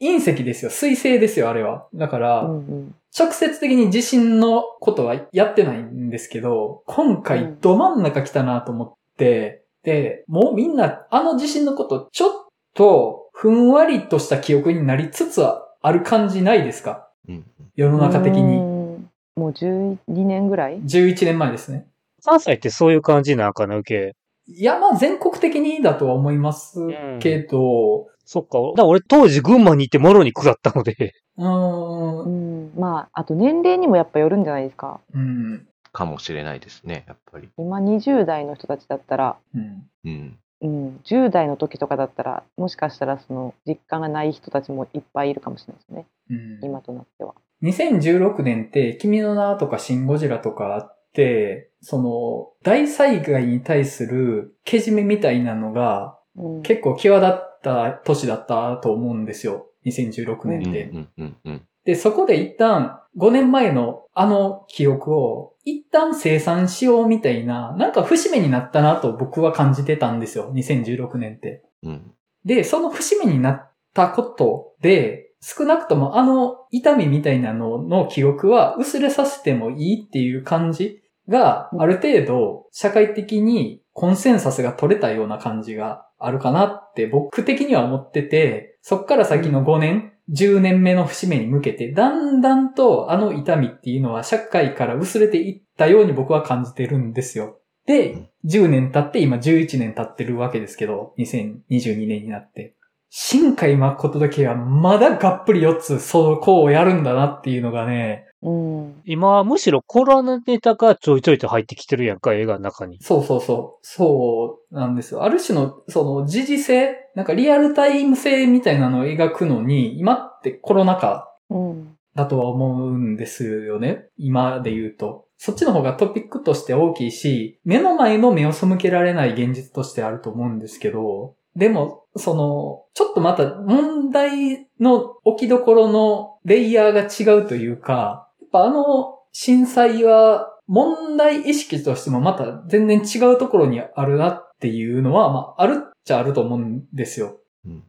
隕石ですよ。水星ですよ、あれは。だから、うんうん。直接的に地震のことはやってないんですけど、今回ど真ん中来たなと思って、で、もうみんなあの地震のことちょっとふんわりとした記憶になりつつある感じないですか？うん。世の中的うに。んもう12年ぐらい？11年前ですね。関西ってそういう感じなんかな、受け。いや、まあ全国的にだとは思いますけど、そっか。だから俺当時群馬に行ってもろに下ったので。うんん。まあ、あと年齢にもやっぱよるんじゃないですか。うん、かもしれないですね、やっぱり。今20代の人たちだったら、うん。うん。うん、10代の時とかだったら、もしかしたらその実感がない人たちもいっぱいいるかもしれないですね。うん今となっては。2016年って、君の名とかシンゴジラとかあって、その、大災害に対するけじめみたいなのがうん、結構際立った年だったと思うんですよ。2016うん。年って。うん。うん。うん。で、そこで一旦5年前のあの記憶を一旦生産しようみたいな、なんか節目になったなと僕は感じてたんですよ。2016年って。うん。で、その節目になったことで、少なくともあの痛みみたいなのの記憶は薄れさせてもいいっていう感じがある程度社会的にコンセンサスが取れたような感じがあるかなって僕的には思ってて、そっから先の5年、10年目の節目に向けて、だんだんとあの痛みっていうのは社会から薄れていったように僕は感じてるんですよ。で、10年経って今11年経ってるわけですけど、2022年になって。新海誠だけはまだがっぷり4つ、そう、こうやるんだなっていうのがね、うん。今、むしろコロナネタがちょいちょいと入ってきてるやんか、映画の中に。そうそうそう、そうなんですよ。ある種の、その、時事性、なんかリアルタイム性みたいなのを描くのに、今ってコロナ禍うん。だとは思うんですよね。今で言うと。そっちの方がトピックとして大きいし、目の前の目を背けられない現実としてあると思うんですけど、でも、その、ちょっとまた問題の置きどころのレイヤーが違うというか、ぱあの震災は問題意識としてもまた全然違うところにあるなっていうのは、まあ、あるっちゃあると思うんですよ。うん。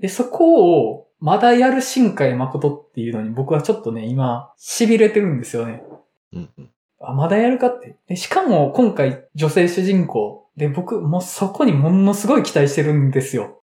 で、そこを、まだやる新海誠っていうのに僕はちょっとね、今、痺れてるんですよね。うん。うん。あ、まだやるかって。で、しかも今回女性主人公。で、僕もうそこにものすごい期待してるんですよ。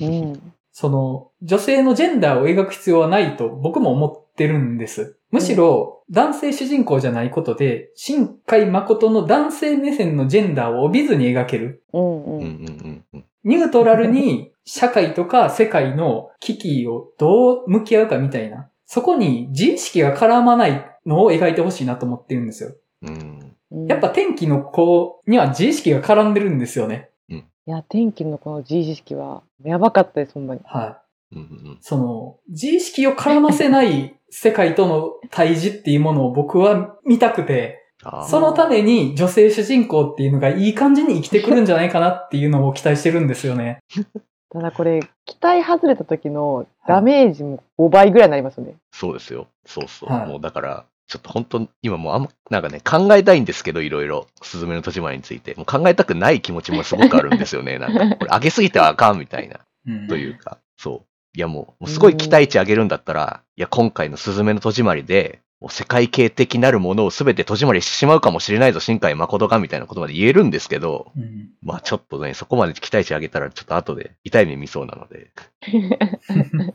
うん。その、女性のジェンダーを描く必要はないと僕も思ってるんです。むしろ、男性主人公じゃないことで、新海誠の男性目線のジェンダーを帯びずに描ける。うん。うん。うん。うん。うん。ニュートラルに社会とか世界の危機をどう向き合うかみたいな。そこに自意識が絡まないのを描いてほしいなと思ってるんですよ。うん。うんやっぱ、天気の子には自意識が絡んでるんですよね。いや、天気のこの自意識は、やばかったです、ほんまに。はい。うん。うん。その、自意識を絡ませない世界との対峙っていうものを僕は見たくて、そのために女性主人公っていうのがいい感じに生きてくるんじゃないかなっていうのを期待してるんですよね。ただこれ、期待外れた時のダメージも5倍ぐらいになりますよね。そうですよ。そうそう。はいもうだから、ちょっと本当今もうあんま、なんかね、考えたいんですけど、いろいろ、すずめの戸締まりについて。もう考えたくない気持ちもすごくあるんですよね。なんか、これ上げすぎてはあかんみたいな、うんというか、そう。いやもう、もうすごい期待値上げるんだったら、いや今回のすずめの戸締まりで、もう世界系的なるものを全て戸締まりしてしまうかもしれないぞ、新海誠が、みたいなことまで言えるんですけど、うんまあちょっとね、そこまで期待値上げたら、ちょっと後で痛い目見そうなので、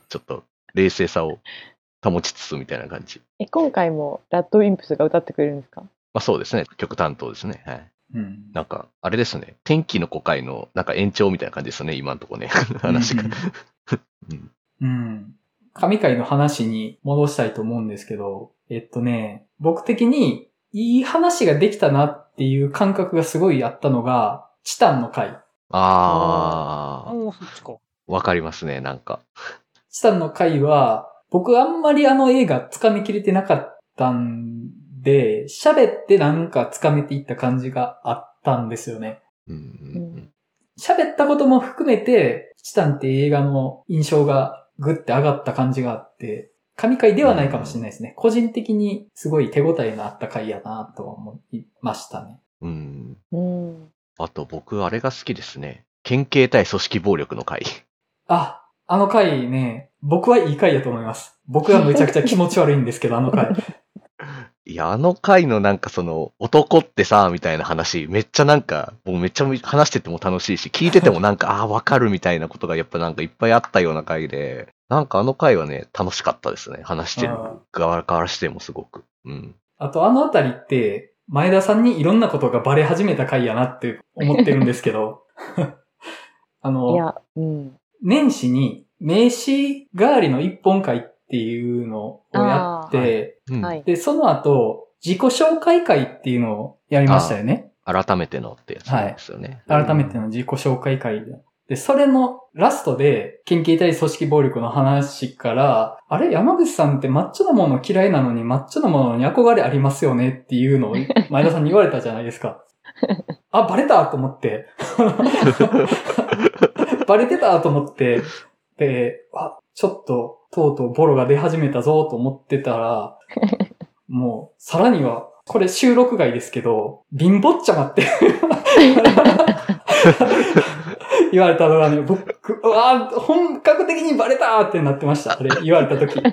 ちょっと冷静さを保ちつつみたいな感じ。え、今回もラッドウィンプスが歌ってくれるんですか？まあそうですね。曲担当ですね。はい。うんなんか、あれですね。天気の5回の、なんか延長みたいな感じですね。今のとこね。話が。うん。うん。神回の話に戻したいと思うんですけど、えっとね、僕的にいい話ができたなっていう感覚がすごいあったのが、チタンの回。あー、あ、そっちか。わかりますね。なんか。チタンの回は、僕あんまりあの映画掴みきれてなかったんで、喋ってなんか掴めていった感じがあったんですよね。うんうん喋ったことも含めて、チタンって映画の印象がグッて上がった感じがあって、神回ではないかもしれないですね。個人的にすごい手応えのあった回やなとは思いましたね。うん。うん。あと僕、あれが好きですね。県警対組織暴力の回。あ、あの回ね、僕はいい回やと思います。僕はむちゃくちゃ気持ち悪いんですけど、あの回。いや、あの回のなんかその、男ってさ、みたいな話、めっちゃなんか、もうめっちゃ話してても楽しいし、聞いてても なんか、ああ、わかるみたいなことがやっぱなんかいっぱいあったような回で、なんかあの回はね、楽しかったですね。話してるあ側からしてもすごく。うん。あとあのあたりって、前田さんにいろんなことがバレ始めた回やなって思ってるんですけど、あいの、や、うん。年始に名刺代わりの一本会っていうのをやって、うんはい。で、その後、自己紹介会っていうのをやりましたよね。改めてのってやつですよね。改めての自己紹介会で。で、それのラストで、県警対組織暴力の話から、あれ、山口さんってマッチョなもの嫌いなのに、マッチョなものに憧れありますよねっていうのを 前田さんに言われたじゃないですか。あ、バレたと思って。バレてたと思って、で、あ、ちょっと、とうとうボロが出始めたぞと思ってたら、もう、さらには、これ収録外ですけど、貧乏っちゃまって 言われたのがね、僕、うわー本格的にバレたってなってました。あれ、言われた時。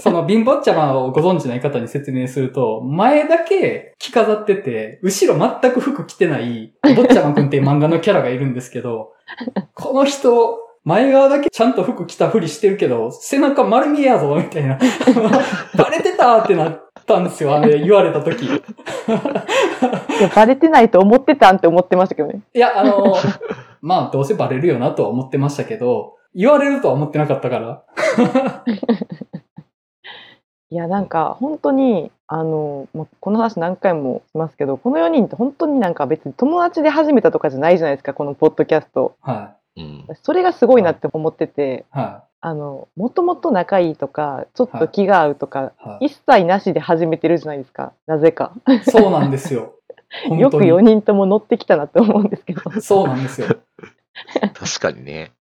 その貧乏っちゃまをご存知ない方に説明すると、前だけ着飾ってて、後ろ全く服着てない、坊ちゃまくんっていう漫画のキャラがいるんですけど、この人、前側だけちゃんと服着たふりしてるけど、背中丸見えやぞ、みたいな。バレてたってなったんですよ、あれ言われた時。バレてないと思ってたんって思ってましたけどね。いや、あの、まあ、どうせバレるよなとは思ってましたけど、言われるとは思ってなかったから。いや、なんか、本当に、あの、もうこの話何回もしますけど、この4人って本当になんか別に友達で始めたとかじゃないじゃないですか、このポッドキャスト。はうん。それがすごいなって思ってて、い。はあの、もともと仲いいとか、ちょっと気が合うとか、い。はい。一切なしで始めてるじゃないですか、なぜか。そうなんですよ。本 よく当に4人とも乗ってきたなって思うんですけど。そうなんですよ。確かにね。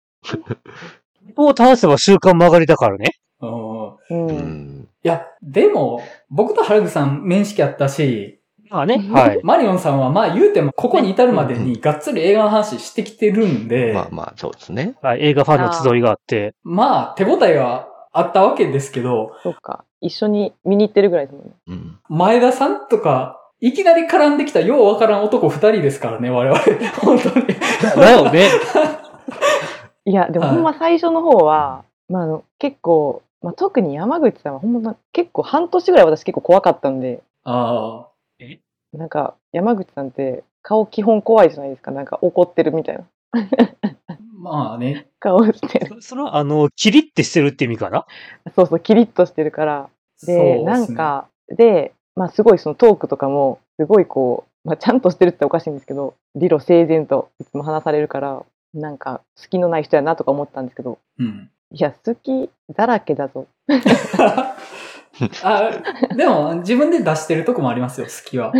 を倒せば習慣曲がりだからね。うん。いや、でも、僕と原口さん面識あったし、まあね。はい。マリオンさんはまあ言うてもここに至るまでにがっつり映画の話してきてるんで、まあまあ、そうですね。はい、映画ファンの集いがあって。まあ手応えはあったわけですけど、そうか。一緒に見に行ってるぐらいですもんね。うん。前田さんとか、いきなり絡んできたようわからん男二人ですからね、我々。本当に。だよね。いや、でもはいほんま最初の方は、まああの、結構、まあ、特に山口さんはほんま結構半年ぐらい私結構怖かったんで、あなんか山口さんって顔基本怖いじゃないですか。なんか怒ってるみたいなあ、まあね。顔してる。それは、あの、キリってしてるって意味かな？そうそう、キリッとしてるから。で、ねなん、か、で、まあすごいそのトークとかも、すごいこう、まあちゃんとしてるっておかしいんですけど、理路整然といつも話されるから、なんか、隙のない人やなとか思ったんですけど、うん。いや、好きだらけだぞ。あ、でも自分で出してるとこもありますよ、好きは。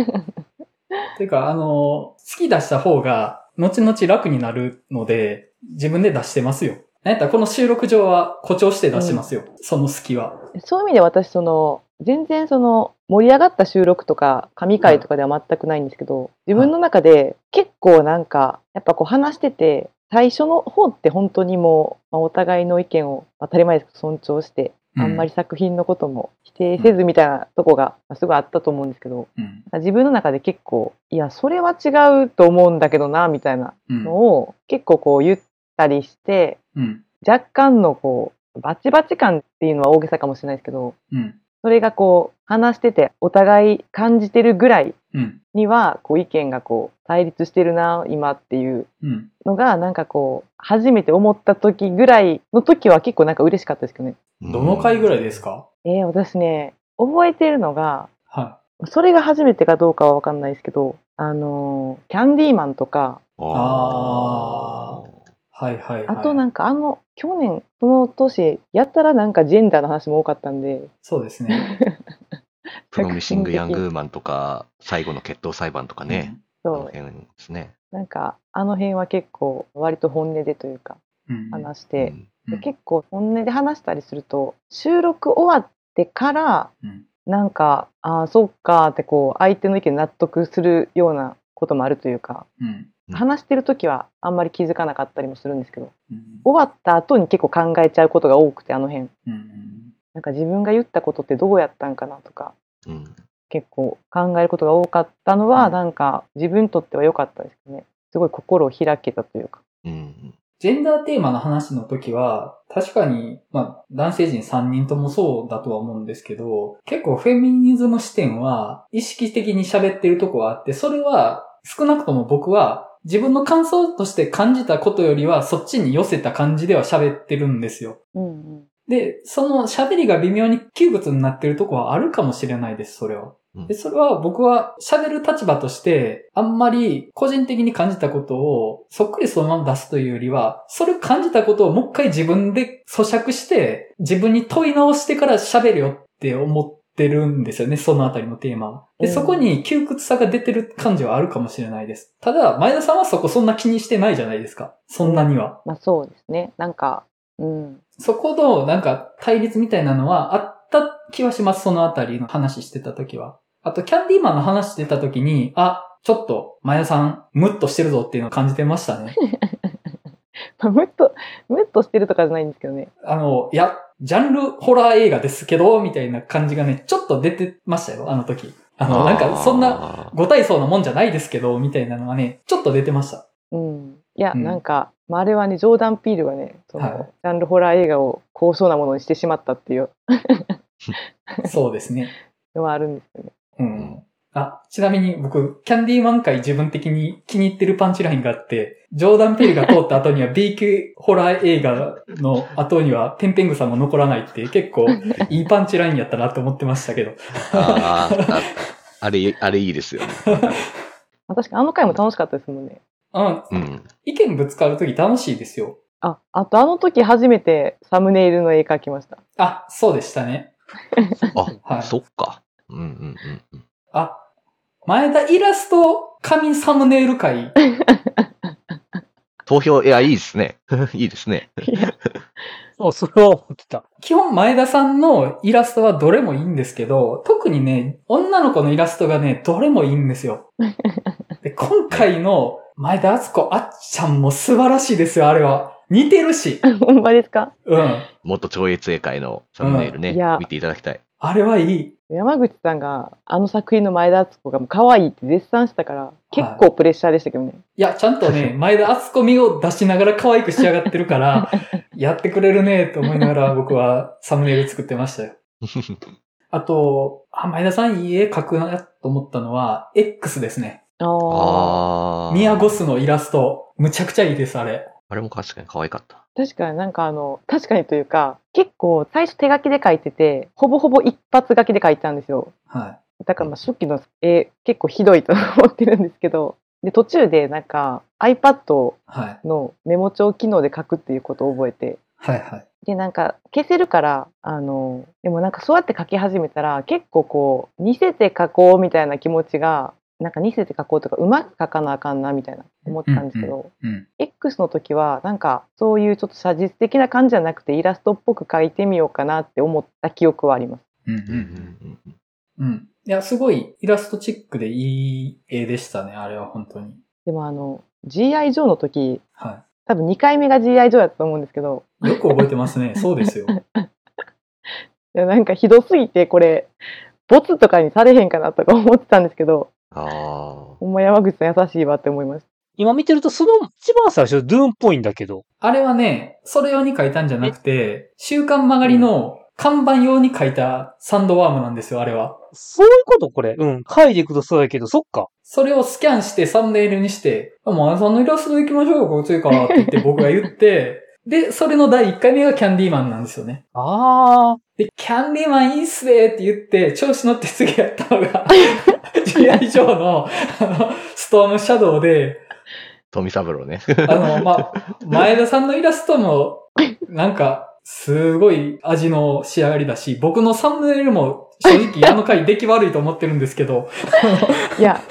てか、あの、好き出した方が、後々楽になるので、自分で出してますよ。なんやったらこの収録上は誇張して出してますよ、その好きは。そういう意味で私、その、全然その、盛り上がった収録とか、神回とかでは全くないんですけど、自分の中で結構なんか、やっぱこう話してて、最初の方って本当にもう、まあお互いの意見を当たり前ですけど尊重して、あんまり作品のことも否定せずみたいなとこがまあすごいあったと思うんですけど、うん。自分の中で結構、いや、それは違うと思うんだけどな、みたいなうん。のを結構こう言ったりして、うん。若干のこう、バチバチ感っていうのは大げさかもしれないですけど、うん。それがこう話しててお互い感じてるぐらいうん。にはこう意見がこう対立してるな今っていううん。のがなんかこう初めて思った時ぐらいの時は結構なんか嬉しかったですけどね。どの回ぐらいですか？えー、私ね覚えてるのがはそれが初めてかどうかは分かんないですけどあのーキャンディーマンとかあい。はいはい、はい。あとなんかあの去年その年やったらなんかジェンダーの話も多かったんでそうですね。プロミシング・ヤング・ウーマンとか、最後の決闘裁判とかね。あのそう辺ですね。なんかあの辺は結構割と本音でというか。話して、うんうん。結構本音で話したりすると収録終わってからうん。なんかああそっかってこう相手の意見に納得するようなこともあるというか話してる時はあんまり気づかなかったりもするんですけどうん。終わった後に結構考えちゃうことが多くてあの辺。うんなんか自分が言ったことってどうやったんかなとかうん。結構考えることが多かったのは、うん。なんか自分にとっては良かったですね。すごい心を開けたというか。うんジェンダーテーマの話の時は、確かに、まあ、男性陣3人ともそうだとは思うんですけど、結構フェミニズム視点は意識的に喋ってるとこはあって、それは少なくとも僕は自分の感想として感じたことよりはそっちに寄せた感じでは喋ってるんですよ。うんうんで、その喋りが微妙に窮屈になってるとこはあるかもしれないです、それは。うんで、それは僕は喋る立場として、あんまり個人的に感じたことをそっくりそのまま出すというよりは、それ感じたことをもう一回自分で咀嚼して、自分に問い直してから喋るよって思ってるんですよね、そのあたりのテーマは。で、うんそこに窮屈さが出てる感じはあるかもしれないです。ただ、前田さんはそこそんな気にしてないじゃないですか。そんなには。まあそうですねなんかうんそこのなんか対立みたいなのはあった気はします、そのあたりの話してた時は。あと、キャンディーマンの話してた時に、あ、ちょっと、前田さん、ムッとしてるぞっていうのを感じてましたね。まあムッとムッとしてるとかじゃないんですけどねあの、いや、ジャンルホラー映画ですけど、みたいな感じがね、ちょっと出てましたよ、あの時。あの、なんか、そんな、な、ご体操のもんじゃないですけど、みたいなのがね、ちょっと出てました。うんいや、うんなんか、まあ、あれはねジョーダン・ピールがねその、はいジャンルホラー映画を高尚なものにしてしまったっていうそうですね。のはあるんですよねうん。あ、ちなみに僕、キャンディーマン界自分的に気に入ってるパンチラインがあって、ジョーダン・ペリが通った後には B 級ホラー映画の後にはペンペングさんも残らないって結構 いいパンチラインやったなと思ってましたけど。あーああれ、あれいいですよね。まあ確かにあの回も楽しかったですもんねうん。うん。意見ぶつかるとき楽しいですよ。ああとあの時初めてサムネイルの絵描きましたあ、そうでしたね。あ、はいそっか。うんうんうんうん。あ、前田イラスト紙サムネイル会。投票、いや、いいですね。いいですね。そう、それは思ってた。基本前田さんのイラストはどれもいいんですけど、特にね、女の子のイラストがね、どれもいいんですよ。で今回の前田敦子あっちゃんも素晴らしいですよ、あれは。似てるし。ほんまですか？うん。元超越英会のサムネイルね、うんいや見ていただきたい。あれはいい。山口さんがあの作品の前田敦子がもう可愛いって絶賛したから結構プレッシャーでしたけどね、いや、ちゃんとね、前田敦子味を出しながら可愛く仕上がってるから、やってくれるね、と思いながら僕はサムネイル作ってましたよ。あと、あ、前田さんいい絵描くなと思ったのは、X ですね。ああああ。ミアゴスのイラスト。むちゃくちゃいいです、あれ。あれも確かに可愛かった。確かになんかあの確かにというか結構最初手書きで描いててほぼほぼ一発書きで描いてたんですよはだからまあ初期の絵結構ひどいと思ってるんですけどで途中でなんか iPad い。はい。のメモ帳機能で書くっていうことを覚えてはいはい。でなんか消せるからあのでもなんかそうやって書き始めたら結構こう似せて書こうみたいな気持ちがなんか似せて書こうとかうまく書かなあかんなみたいな思ったんですけど、うん。X の時はなんかそういうちょっと写実的な感じじゃなくてイラストっぽく描いてみようかなって思った記憶はあります。うん。ううんん。うん。いや、すごいイラストチックでいい絵でしたね、あれは本当に。でもあの GI ジョーの時は多分2回目が GI ジョーだったと思うんですけどい。よく覚えてますね。そうですよ。いやなんかひどすぎてこれボツとかにされへんかなとか思ってたんですけどああ。ほんま山口さん優しいわって思いました。今見てると、その一番最初、ドゥーンっぽいんだけど。あれはね、それ用に書いたんじゃなくて、週刊曲がりの看板用に書いたサンドワームなんですよ、あれは。そういうことこれ？うん。書いていくとそうだけど、そっか。それをスキャンしてサムネイルにして、あ、もうあさんのイラストで行きましょうよ、こっちからって言って僕が言って、で、それの第1回目がキャンディーマンなんですよね。ああ。で、キャンディーマンいいっすねって言って、調子乗って次やったのが、G.I. ジョーの、あの、ストームシャドウで、富三郎ね。あの、まあ、前田さんのイラストも、なんか、すごい味の仕上がりだし、僕のサムネイルも正直あの回出来悪いと思ってるんですけど、いや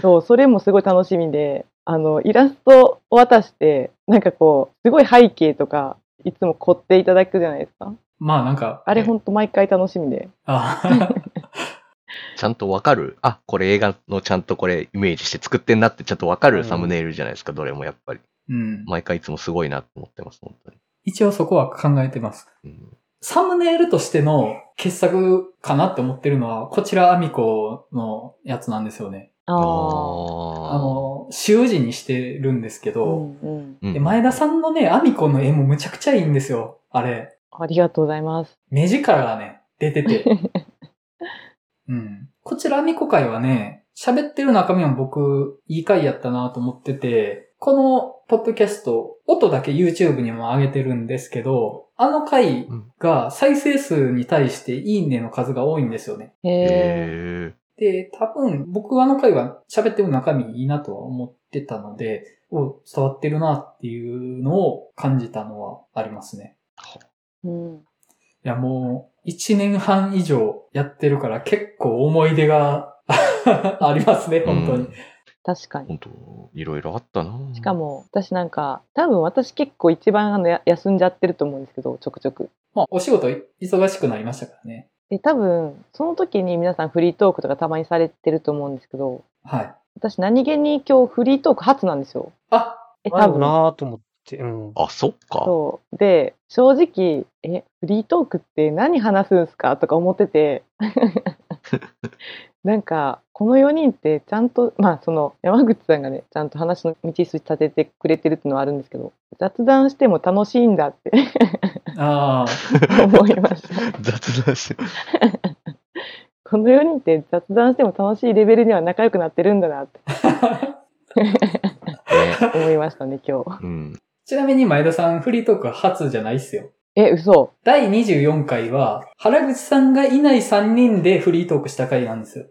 そうそれもすごい楽しみであのイラストを渡してなんかこうすごい背景とかいつも凝っていただくじゃないですか。まあなんか、あれほんと毎回楽しみで。あ ちゃんとわかる？あ、これ映画のちゃんとこれイメージして作ってんなってちゃんとわかるサムネイルじゃないですか、どれもやっぱり。うん。毎回いつもすごいなと思ってます、本当に。一応そこは考えてます。うんサムネイルとしての傑作かなって思ってるのは、こちらアミコのやつなんですよね。ああ。ああの、習字にしてるんですけうど、んうん。ーで前田さんのね、アミコの絵もむちゃくちゃいいんですよ。あれ。ありがとうございます。目力がね、出てて。うん。こちらアミコ会はね、喋ってる中身は僕、いい回やったなと思ってて、このポッドキャスト、音だけ YouTube にも上げてるんですけど、あの回が再生数に対していいねの数が多いんですよね。へえ。へで、多分僕はあの回は喋ってる中身いいなとは思ってたので、お伝わってるなっていうのを感じたのはありますね。うん。いやもう、一年半以上やってるから結構思い出が ありますね、ー本当に。うん確かに。本当いろいろあったなしかも、私なんか、多分私結構一番あのや休んじゃってると思うんですけど、ちょくちょく。まあ、お仕事忙しくなりましたからね。で、多分、その時に皆さんフリートークとかたまにされてると思うんですけど、はい。私何気に今日フリートーク初なんですよ。あ、え、多分。なぁと思って。うん。あ、そっか。そう。で、正直、え、フリートークって何話すんすかとか思ってて、なんか、この4人ってちゃんと、まあ、その、山口さんがね、ちゃんと話の道筋立ててくれてるっていうのはあるんですけど、雑談しても楽しいんだってあ 思いました。雑談して。この4人って雑談しても楽しいレベルには仲良くなってるんだなって。思いましたね、今日。うん。ちなみに前田さんフリートーク初じゃないっすよ。え、嘘。第24回は、原口さんがいない3人でフリートークした回なんですよ。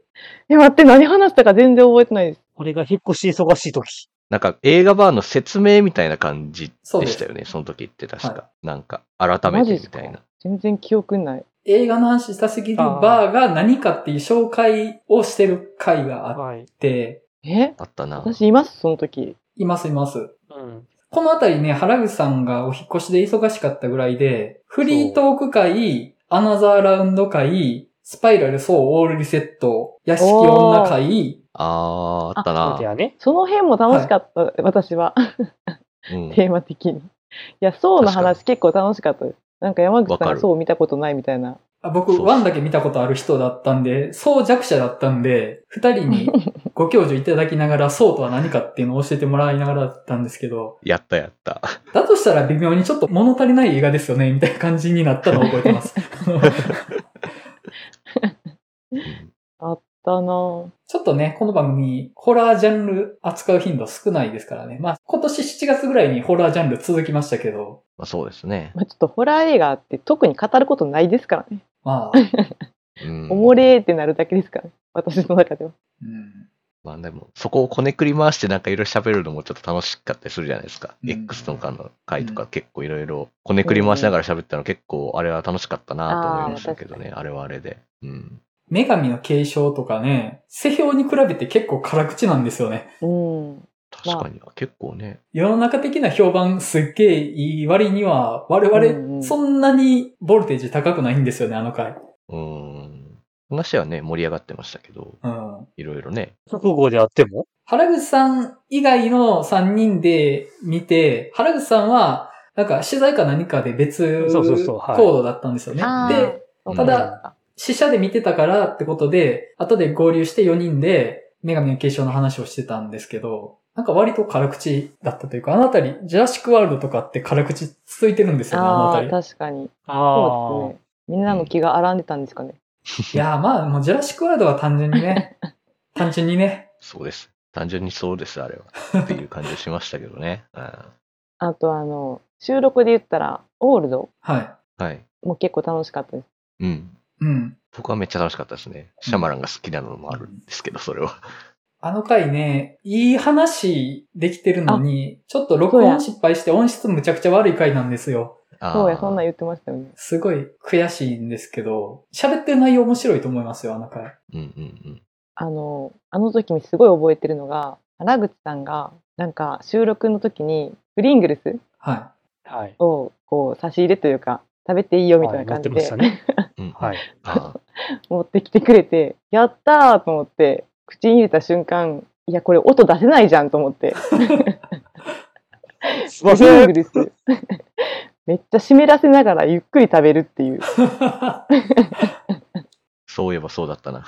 え、待って、何話したか全然覚えてないです。これが引っ越し忙しい時。なんか映画バーの説明みたいな感じでしたよね、その時って確か。はなんか、改めマジですかてみたいな。全然記憶ない。映画の話したすぎるバーが何かっていう紹介をしてる回があっはい。て、え？あったな。私います？その時。いますいます。うん。このあたりね、原口さんがお引っ越しで忙しかったぐらいで、フリートーク会、アナザーラウンド会、スパイラル、そう、オールリセット、屋敷女会、あー、あったそうなだ。よね。その辺も楽しかった、私は。うん。テーマ的に。いや、そうの話結構楽しかったです。なんか山口さんそう見たことないみたいな。あ僕、ワンだけ見たことある人だったんで、そう弱者だったんで、二人に ご教授いただきながら、そうとは何かっていうのを教えてもらいながらだったんですけど、やったやった。だとしたら微妙にちょっと物足りない映画ですよね、みたいな感じになったのを覚えてます。うんあったなぁちょっとね、この番組、ホラージャンル扱う頻度少ないですからね。まあ、今年7月ぐらいにホラージャンル続きましたけど、まあそうですね。まあ、ちょっとホラー映画って特に語ることないですからね。まあ、うんおもれーってなるだけですから、ね、私の中では。うん、まあでも、そこをこねくり回してなんかいろいろ喋るのもちょっと楽しかったりするじゃないですか。うん X とかの回とうんか結構いろいろこねくり回しながら喋ったの結構あれは楽しかったなと思いましたけどね。あれはあれで。うん。女神の継承とかね、世評に比べて結構辛口なんですよね。うん。確かに。結構ね。世の中的な評判すっげえいい割には、我々、んそんなにボルテージ高くないんですよね、あの回。うん。話はね、盛り上がってましたけど、うん。いろいろね。直後であっても？原口さん以外の3人で見て、原口さんは、なんか取材か何かで別コードだったんですよね。で、ただ、死者で見てたからってことで、後で合流して4人で女神の継承の話をしてたんですけど、なんか割と辛口だったというか、あのあたり、ジュラシックワールドとかって辛口続いてるんですよね、あのあたり。確かに。あそうですね。みんなの気が荒んでたんですかね。いやーまあ、もうジュラシックワールドは単純にね、単純にね、そうです。単純にそうです、あれは。っていう感じがしましたけどね。うんあとあの、収録で言ったら、オールドはい。はい。も結構楽しかったです。うん。うん。僕はめっちゃ楽しかったですね。シャマランが好きなのもあるんですけど、それは。あの回ね、いい話できてるのに、ちょっと録音失敗して音質むちゃくちゃ悪い回なんですよ。そうや、そんなん言ってましたよね。すごい悔しいんですけど、喋ってる内容面白いと思いますよ、あの回。うんうんうん。あの、あの時にすごい覚えてるのが、原口さんが、なんか収録の時に、プリングルスははい。をこう差し入れというか食べていいよみたいな感じで、はい持ってましたね。うん。はい。あ持ってきてくれてやったーと思って口に入れた瞬間いやこれ音出せないじゃんと思って すいません。グめっちゃ湿らせながらゆっくり食べるっていう そういえばそうだったな。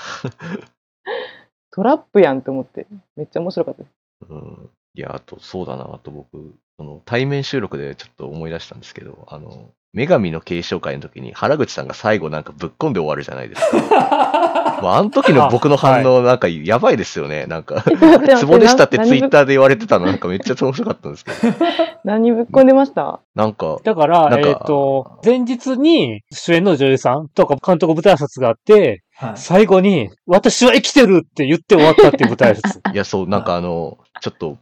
トラップやんと思ってめっちゃ面白かったですうん。いや、あと、そうだな、あと僕、その対面収録でちょっと思い出したんですけど、あの、女神の継承会の時に原口さんが最後なんかぶっ込んで終わるじゃないですか。もうあの時の僕の反応なんかやばいですよね。なんか、ツボでしたってツイッターで言われてたのなんかめっちゃ面白かったんですけど。何ぶっこんでました？なんか、だから、えっ、と、前日に主演の女優さんとか監督舞台挨拶があって、はい。最後に、私は生きてるって言って終わったっていう舞台挨拶。いや、そう、なんかあの、ちょっと、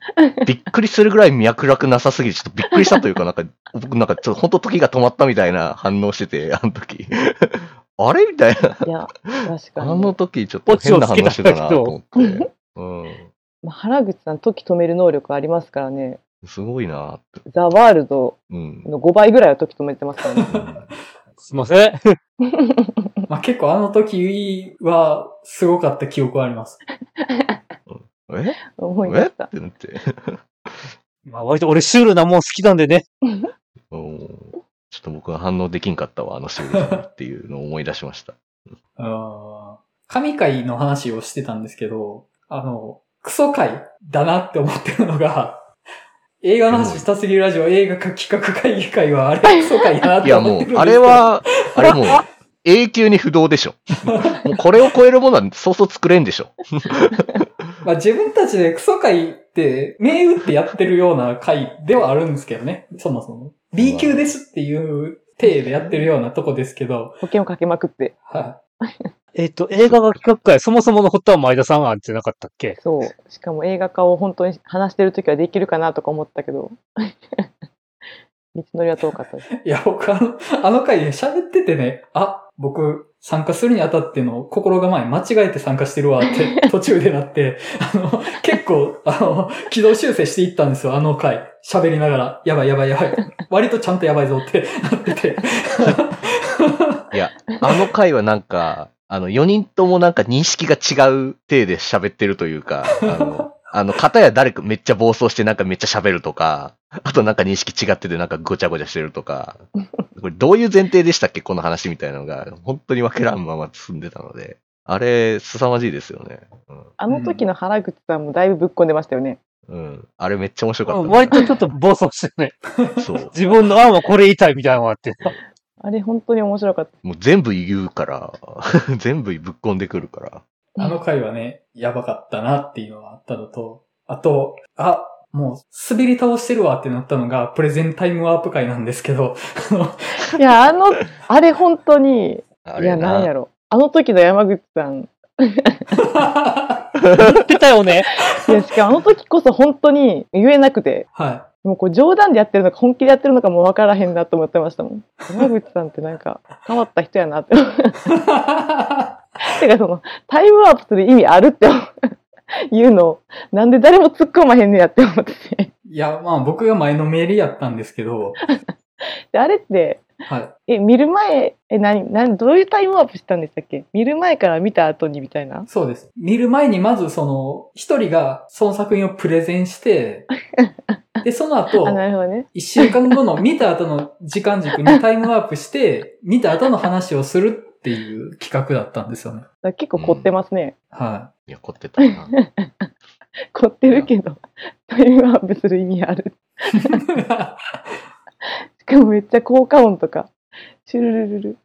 びっくりするぐらい脈絡なさすぎて、ちょっとびっくりしたというか、なんか、僕なんかちょっと本当時が止まったみたいな反応してて、あの時。あれ？みたいな。いや確かあに、の時ちょっと変な反応してたなと思って。うん。まあ、原口さん時止める能力ありますからねすごいなって。ザ・ワールドうん。の5倍ぐらいは時止めてますからねすいません。まあ結構あの時はすごかった記憶はあります。え？思いましたえ？ってなって。まあ割と俺シュールなもん好きなんでね。うんちょっと僕は反応できんかったわ、あのシールさんっていうのを思い出しました。うん神回の話をしてたんですけど、あの、クソ回だなって思ってるのが、映画の話したすぎるラジオ映画化企画会議会はあれ クソ回だなっいやもうて思ってるんですけど。、あれは、あれもう、永久に不動でしょ。もうこれを超えるものはそうそう作れんでしょ。まあ自分たちでクソ回って、銘打ってやってるような回ではあるんですけどね。そもそも。B 級ですっていう体でやってるようなとこですけど、保険をかけまくって。はえっ、と、映画が企画会、そもそもの発端は前田さん案じゃなかったっけ？そう。しかも映画化を本当に話してる時はできるかなとか思ったけど。道のりは遠かったです。い。いや、僕あの、あの回で喋っててね、あ、僕、参加するにあたっての心構え間違えて参加してるわって 途中でなって、あの、結構、あの、軌道修正していったんですよ、あの回。喋りながら、やばいやばいやばい。割とちゃんとやばいぞってなってて。いや、あの回はなんか、あの、4人ともなんか認識が違う体で喋ってるというか、あの、あの、片や誰かめっちゃ暴走してなんかめっちゃ喋るとか、あとなんか認識違っててなんかごちゃごちゃしてるとか、これどういう前提でしたっけこの話みたいなのが、本当にわからんまま進んでたので、あれ、凄まじいですよね。あの時の原口さんもだいぶぶっこんでましたよね。うん。うん。あれめっちゃ面白かった、うん割とちょっと暴走してね。そう。自分の案はこれ言いたいみたいなのがあって。あれ本当に面白かった。もう全部言うから、全部ぶっ込んでくるから。あの回はね、やばかったなっていうのがあったのと、あと、あ、もう滑り倒してるわってなったのがプレゼンタイムワープ回なんですけど、いや、あの、あれ本当に、いや、あれななんやろ。あの時の山口さん。言ってたよね。いや、しかもあの時こそ本当に言えなくて、はもうこう冗談でやってるのか本気でやってるのかも分からへんなと思ってましたもん。山口さんってなんか変わった人やなって。い。てかその、タイムワープする意味あるっていうのを、なんで誰も突っ込まへんねやって思ってて。いや、まあ僕が前のメールやったんですけど、であれって、はい。え、見る前、え、何、何、どういうタイムワープしたんでしたっけ？見る前から見た後にみたいな。そうです。見る前にまずその、一人がその作品をプレゼンして、で、その後あ、、なるほどね。一週間後の見た後の時間軸にタイムワープして、見た後の話をするっていう企画だったんですよね。だ結構凝ってますね。はいや、凝ってたな。凝ってるけど、タイムワープする意味ある。しかもめっちゃ効果音とか、シュルルルル。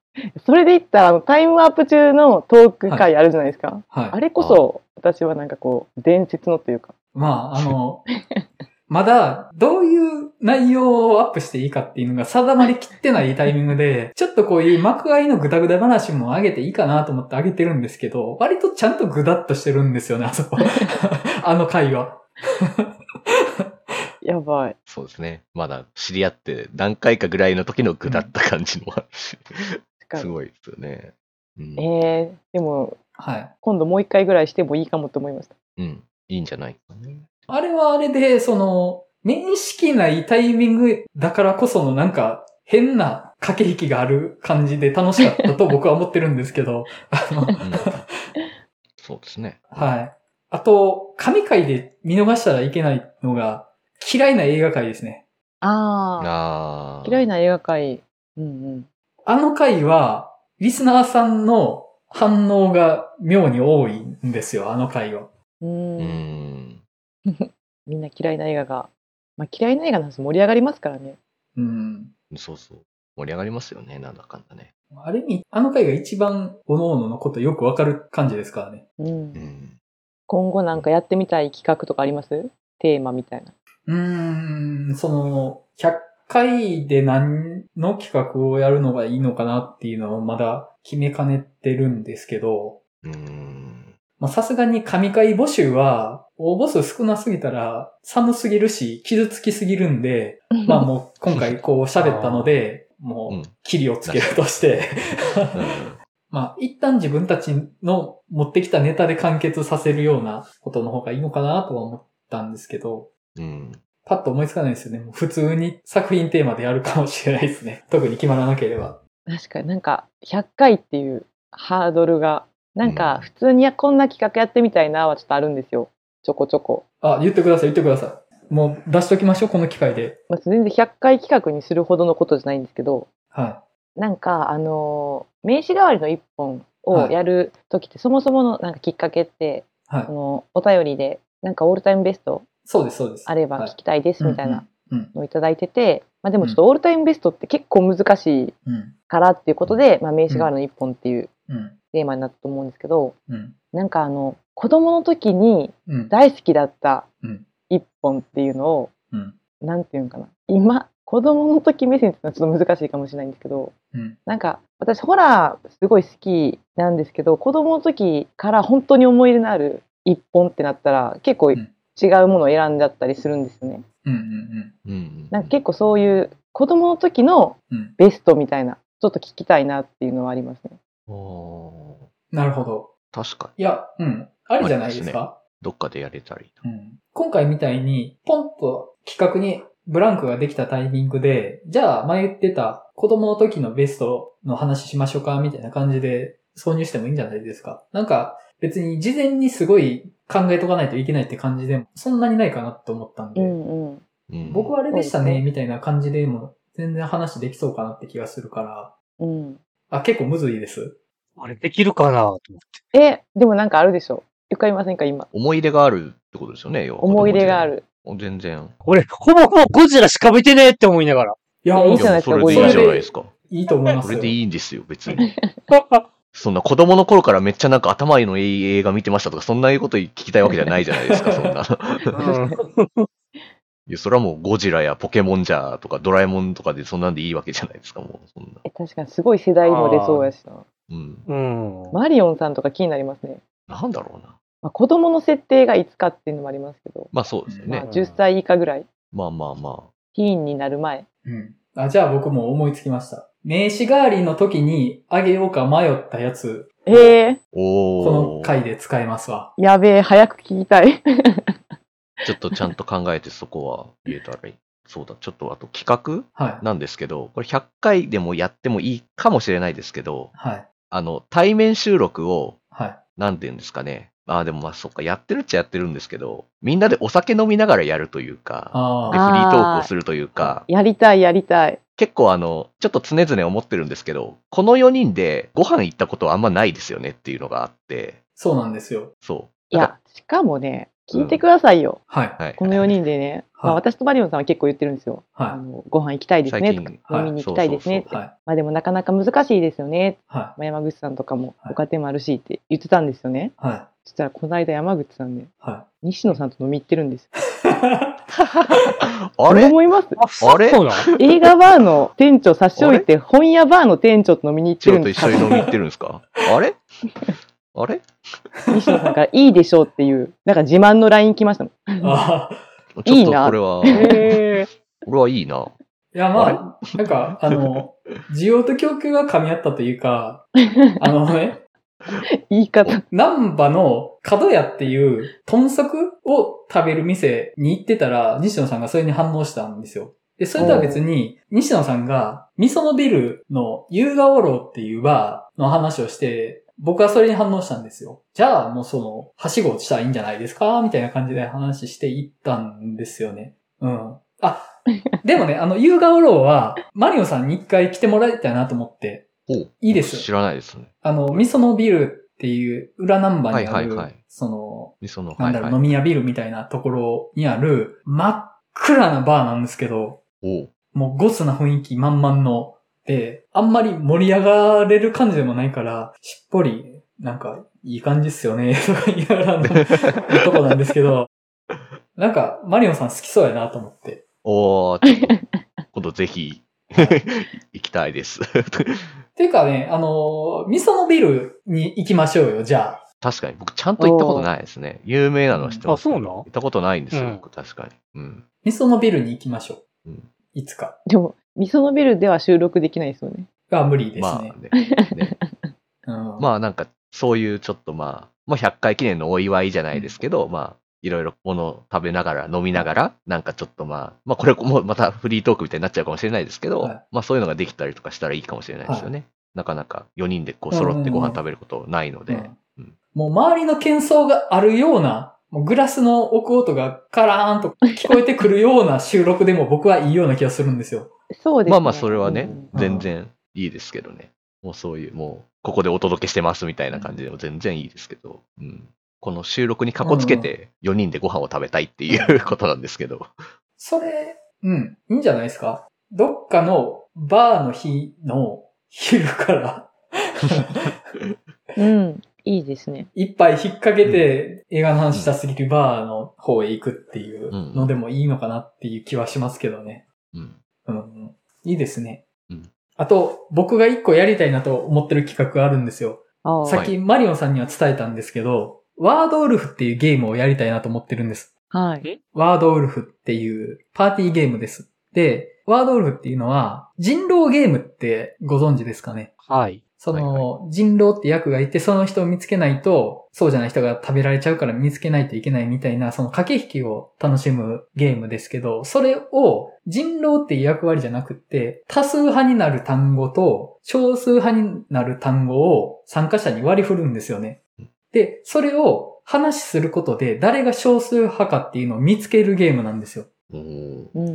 それで言ったら、あの、タイムワープ中のトーク会あるじゃないですか。い。はい。あれこそ、私はなんかこう、伝説のというか。まあ、あの、まだ、どういう内容をアップしていいかっていうのが定まりきってないタイミングで、ちょっとこういう幕間のグダグダ話も上げていいかなと思って上げてるんですけど、割とちゃんとグダっとしてるんですよね、あそこ。あの回は。やばい。そうですね。まだ知り合って何回かぐらいの時の具だった感じのあるし、しかもすごいですよね。うん。えー、でも、はい。今度もう一回ぐらいしてもいいかもと思いました。うん。いいんじゃないかね。あれはあれで、その、面識ないタイミングだからこそのなんか変な駆け引きがある感じで楽しかったと僕は思ってるんですけど、あの、うんそうですね。はい。あと、神回で見逃したらいけないのが、嫌いな映画界ですね。ああ。嫌いな映画界。うんうん。あの回は、リスナーさんの反応が妙に多いんですよ、あの回は。う。うんん。みんな嫌いな映画が。まあ嫌いな映画の話盛り上がりますからね。うん。そうそう。盛り上がりますよね、なんだかんだね。ある意味、あの回が一番、各々のことよくわかる感じですからね。うんう。ん。今後なんかやってみたい企画とかあります？テーマみたいな。うーん、その、100回で何の企画をやるのがいいのかなっていうのをまだ決めかねてるんですけど、うん。まあさすがに神回募集は、応募数少なすぎたら寒すぎるし、傷つきすぎるんで、まあもう今回こう喋ったので、もうんう、キリをつけるとして、まあ一旦自分たちの持ってきたネタで完結させるようなことの方がいいのかなとは思ったんですけど、うん。パッと思いつかないですよね。もう普通に作品テーマでやるかもしれないですね。特に決まらなければ。確かになんか100回っていうハードルが、なんか普通にこんな企画やってみたいなはちょっとあるんですよ。ちょこちょこ。あ、言ってください、言ってください。もう出しときましょう、この機会で。まあ、全然100回企画にするほどのことじゃないんですけど、はなんかあのー名刺代わりの一本をやる時って、そもそものなんかきっかけって、い。はいあ。のお便りでなんかオールタイムベストそうです、そうです。あれば聞きたいですみたいなうん。うん。のをいただいてて、まあ、でもちょっとオールタイムベストって結構難しいうん。からっていうことで、まあ、名刺代わりの一本っていううん。テーマになったと思うんですけどうん。なんかあの子供の時にうん。大好きだったうん。一本っていうのをうん。なんていうんかな今子供の時目線っていうのはちょっと難しいかもしれないんですけどうん。なんか私ホラーすごい好きなんですけど子供の時から本当に思い入れのある一本ってなったら結構違んうものを選んじゃったりするんですよね。うん。うん。うん。なんか結構そういう子供の時のうん。ベストみたいなちょっと聞きたいなっていうのはありますね。なるほど。確かに。いや、うん。ありじゃないですありかどっかでやれたらいいな。うん。今回みたいに、ポンと企画にブランクができたタイミングで、じゃあ前言ってた子供の時のベストの話しましょうかみたいな感じで挿入してもいいんじゃないですか？なんか別に事前にすごい考えとかないといけないって感じでもそんなにないかなと思ったんで、うんうん。うん僕はあれでしたねみたいな感じでも全然話できそうかなって気がするから、うん。あ、結構むずいです。あれできるかなと思って。え、でもなんかあるでしょよくありませんか今。思い入れがあるってことですよね、要は思い入れがあ。る。全然。俺、ほぼほぼゴジラしか見てねえって思いながら。いや、いやいもいうじゃないですかそれでいいじゃないですか。いいと思いますよ。それでいいんですよ、別に。そんな子供の頃からめっちゃなんか頭のいい映画見てましたとか、そんなこと聞きたいわけじゃないじゃないですか、そんな。いや、それはもうゴジラやポケモンじゃとかドラえもんとかでそんなんでいいわけじゃないですか、もう。そんな。え確かにすごい世代も出そうやしな。うん。うん。マリオンさんとか気になりますね。なんだろうな。まあ、子供の設定がいつかっていうのもありますけど、まあそうですよまあ、ね。10歳以下ぐらい、まあまあまティーンになる前。うん。あ、じゃあ僕も思いつきました。名刺代わりの時にあげようか迷ったやつ、え。おこー。の回で使えますわ。やべえ、早く聞きたい。ちょっとちゃんと考えてそこは言えたらいい。そうだ、ちょっとあと企画はい。なんですけど、これ100回でもやってもいいかもしれないですけど、はい。あの、対面収録を、はい。なんて言うんですかね。ああ、でもまあそっか、やってるっちゃやってるんですけど、みんなでお酒飲みながらやるというか、で、あフリートークをするというか、やりたい、やりたい。結構あの、ちょっと常々思ってるんですけど、この4人でご飯行ったことはあんまないですよねっていうのがあって、そうなんですよ。そう。いや、しかもね、聞いてくださいよ。はい。はい。この4人でね、まあ、はい私とマリオンさんは結構言ってるんですよ。あはのご飯行きたいですねとか、飲みに行きたいですねっい。て。はい。まあでもなかなか難しいですよね。はまあ、山口さんとかもはいご家庭もあるしって言ってたんですよね。い。はそしたらこの間山口さんね、い。は西野さんと飲み行ってるんですよ。あれ？思います？あれそうなん映画バーの店長差し置いて、本屋バーの店長と飲みに行ってるんです緒に飲み行ってるんですか？あれ？あれ？西野さんからいいでしょうっていう、なんか自慢の LINE 来ましたもん。い。あ ちょっといいなこれは、へこれはいいな。いや、まあ、なんか、あの、需要と供給が噛み合ったというか、あのね、言い方。南波の角屋っていう豚足を食べる店に行ってたら、西野さんがそれに反応したんですよ。で、それとは別に、西野さんが、味噌のビルの優雅オロっていうバーの話をして、僕はそれに反応したんですよ。じゃあ、もうその、はしごしたらいいんじゃないですか？みたいな感じで話していったんですよね。うん。あ、でもね、あの、優雅オロは、マリオさんに一回来てもらいたいなと思って、おいいです知らないですね。あの、味噌のビルっていう裏ナンバーにある、はいはいはいその、味噌の、なんだろう、はいはい飲み屋ビルみたいなところにある、真っ暗なバーなんですけど、もうゴスな雰囲気満々の、で、あんまり盛り上がれる感じでもないから、しっぽり、なんか、いい感じっすよね、とか言いながらの とこなんですけど、なんか、マリオンさん好きそうやなと思って。おー、ちょっと、今度ぜひ、行きたいです。ていうかね、あの、味噌のビルに行きましょうよ、じゃあ。確かに、僕ちゃんと行ったことないですね。有名なのは知ってます？あそうなん行ったことないんですよ、うん僕確かに。うん。味噌のビルに行きましょう。うんいつか。でも、味噌のビルでは収録できないですよね。が無理ですまあね。ね。ね うんまあなんか、そういうちょっとまあ、まあ100回記念のお祝いじゃないですけど、まあ、いろいろものを食べながら、飲みながら、なんかちょっとまあ、まあこれもまたフリートークみたいになっちゃうかもしれないですけど、はいまあそういうのができたりとかしたらいいかもしれないですよね。なかなか4人でこう揃ってご飯食べることないので、うんもう周りの喧騒があるような、もうグラスの置く音がカラーンと聞こえてくるような収録でも僕はいいような気がするんですよ。そうですね。まあまあそれはね、うん全然いいですけどね。もうそういう、もう、ここでお届けしてますみたいな感じでも全然いいですけど、うん。この収録にかこつけて4人でご飯を食べたいっていう ことなんですけど。それ、うん、いいんじゃないですか？どっかのバーの日の昼から うん。いいですね。一杯引っ掛けて映画の話したすぎるバーの方へ行くっていうのでもいいのかなっていう気はしますけどね。うん。いいですね。うんあと、僕が一個やりたいなと思ってる企画があるんですよ。ああ。さっきマリオンさんには伝えたんですけど、ワードウルフっていうゲームをやりたいなと思ってるんです。はい。ワードウルフっていうパーティーゲームです。で、ワードウルフっていうのは人狼ゲームってご存知ですかね？はい。その、人狼って役がいて、その人を見つけないと、そうじゃない人が食べられちゃうから見つけないといけないみたいな、その駆け引きを楽しむゲームですけど、それを人狼っていう役割じゃなくって、多数派になる単語と少数派になる単語を参加者に割り振るんですよね。で、それを話することで、誰が少数派かっていうのを見つけるゲームなんですよ。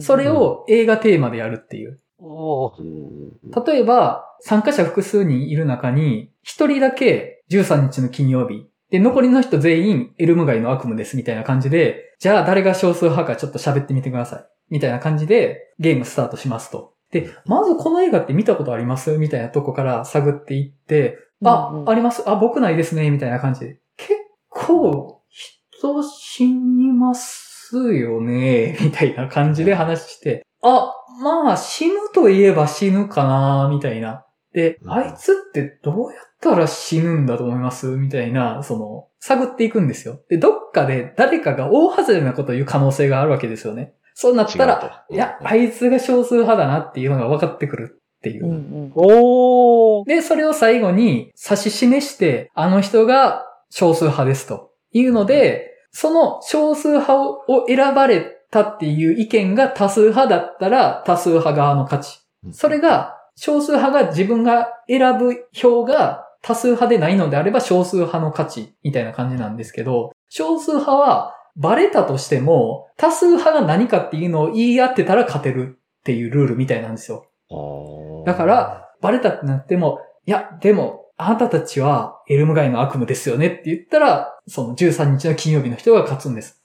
それを映画テーマでやるっていう。例えば、参加者複数人いる中に、一人だけ13日の金曜日。で、残りの人全員エルム街の悪夢ですみたいな感じで、じゃあ誰が少数派かちょっと喋ってみてください。みたいな感じでゲームスタートしますと。で、まずこの映画って見たことあります？みたいなとこから探っていって、あ、うんうんあります。あ、僕ないですね。みたいな感じで。結構、人死にますよね。みたいな感じで話して、あ、まあ死ぬといえば死ぬかな。みたいな。で、うんあいつってどうやったら死ぬんだと思います？みたいな、その、探っていくんですよ。で、どっかで誰かが大外れなことを言う可能性があるわけですよね。そうなったら、いや、あいつが少数派だなっていうのが分かってくるっていう。うんうん。おーで、それを最後に指し示して、あの人が少数派ですというので、その少数派を選ばれたっていう意見が多数派だったら多数派側の勝ち。それが少数派が自分が選ぶ票が多数派でないのであれば少数派の勝ちみたいな感じなんですけど、少数派はバレたとしても多数派が何かっていうのを言い合ってたら勝てるっていうルールみたいなんですよ。だから、バレたってなっても、いや、でも、あなたたちはエルム街の悪夢ですよねって言ったら、その13日の金曜日の人が勝つんです。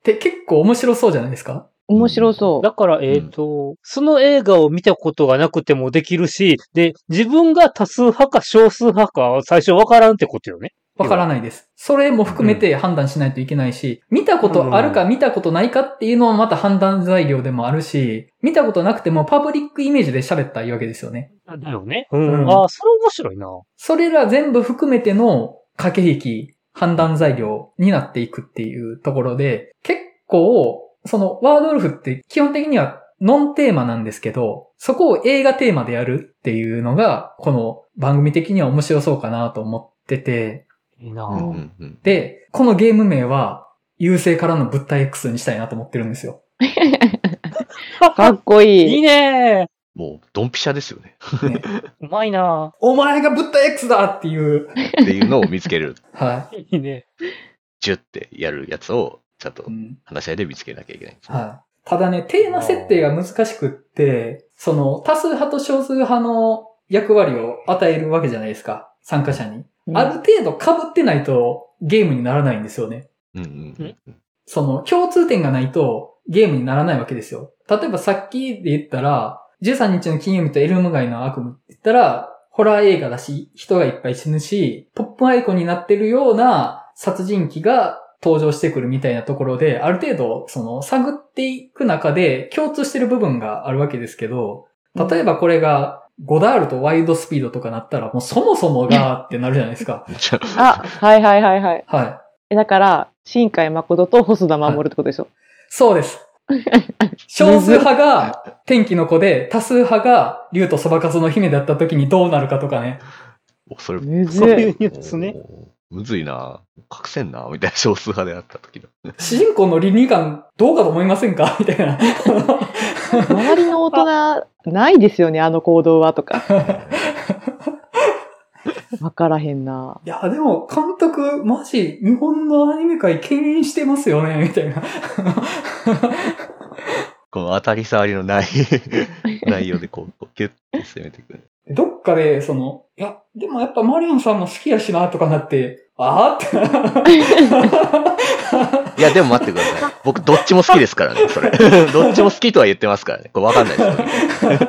おって結構面白そうじゃないですか？面白そう。だから、えっ、と、その映画を見たことがなくてもできるし、で、自分が多数派か少数派かは最初わからんってことよね。わからないです。それも含めて判断しないといけないし、見たことあるか見たことないかっていうのもまた判断材料でもあるし、見たことなくてもパブリックイメージで喋ったらいいわけですよね。だよね。うん。うんああ、それ面白いな。それら全部含めての駆け引き、判断材料になっていくっていうところで、結構、そのワードウルフって基本的にはノンテーマなんですけど、そこを映画テーマでやるっていうのが、この番組的には面白そうかなと思っってて、いいな。で、このゲーム名は、優勢からの物体 X にしたいなと思ってるんですよ。かっこいい。いいねもう、ドンピシャですよね。ね うまいなお前が物体 X だっていう。っていうのを見つける。はいいね。ジュってやるやつを、ちゃんとい。うん話し合いで見つけなきゃいけないんですね。はい。ただね、テーマ設定が難しくって、その、多数派と少数派の役割を与えるわけじゃないですか。参加者に。うんある程度被ってないとゲームにならないんですよね。うんうんうんうん。その、共通点がないとゲームにならないわけですよ。例えばさっきで言ったら、13日の金曜日とエルム街の悪夢って言ったら、ホラー映画だし、人がいっぱい死ぬし、ポップアイコンになってるような殺人鬼が登場してくるみたいなところで、ある程度、その、探っていく中で共通してる部分があるわけですけど、例えばこれが、ゴダールとワイドスピードとかなったら、もうそもそもがってなるじゃないですか。あ、はいはいはいはい。はい。えだから、新海誠と細田守ってことでしょ？そうです。少数派が天気の子で、多数派が竜とそばかすの姫だった時にどうなるかとかね。あそれ、むずそうい。いうね。むずいな隠せんなみたいな少数派であった時の。主人公の倫理観どうかと思いませんか？みたいな。周りの大人、ないですよね、あの行動はとか。わからへんな。いや、でも、監督、マジ、日本のアニメ界牽引してますよね、みたいな。この当たり障りのない 内容でこう、こうキュッて攻めていく。どっかで、その、いや、でもやっぱマリオンさんも好きやしな、とかなって、あーって。いや、でも待ってください。僕、どっちも好きですからね、それ。どっちも好きとは言ってますからね。これわかんないですよね。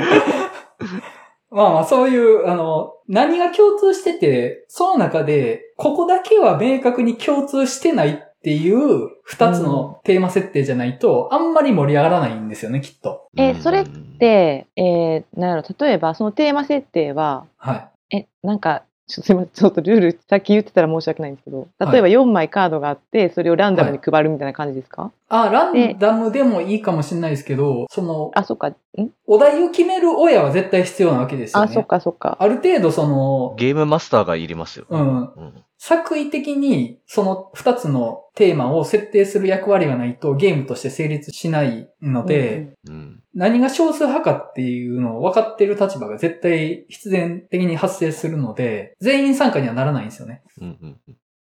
まあまあ、そういう、あの、何が共通してて、その中で、ここだけは明確に共通してないっていう二つのテーマ設定じゃないと、あんまり盛り上がらないんですよね、きっと。えそれっうん、で、えー、なんやろ、例えばそのテーマ設定は、はい。え、なんか、ちょすいません、ちょっとルール、さっき言ってたら申し訳ないんですけど、例えば4枚カードがあって、それをランダムに配るみたいな感じですか、あ、ランダムでもいいかもしれないですけど、その、あ、そっか。ん？お題を決める親は絶対必要なわけですよあ、ね。そっかそっか。ある程度その、ゲームマスターがいりますよ。うん。うん。作為的にその二つのテーマを設定する役割がないとゲームとして成立しないので、うん。何が少数派かっていうのを分かっている立場が絶対必然的に発生するので、全員参加にはならないんですよね。うん。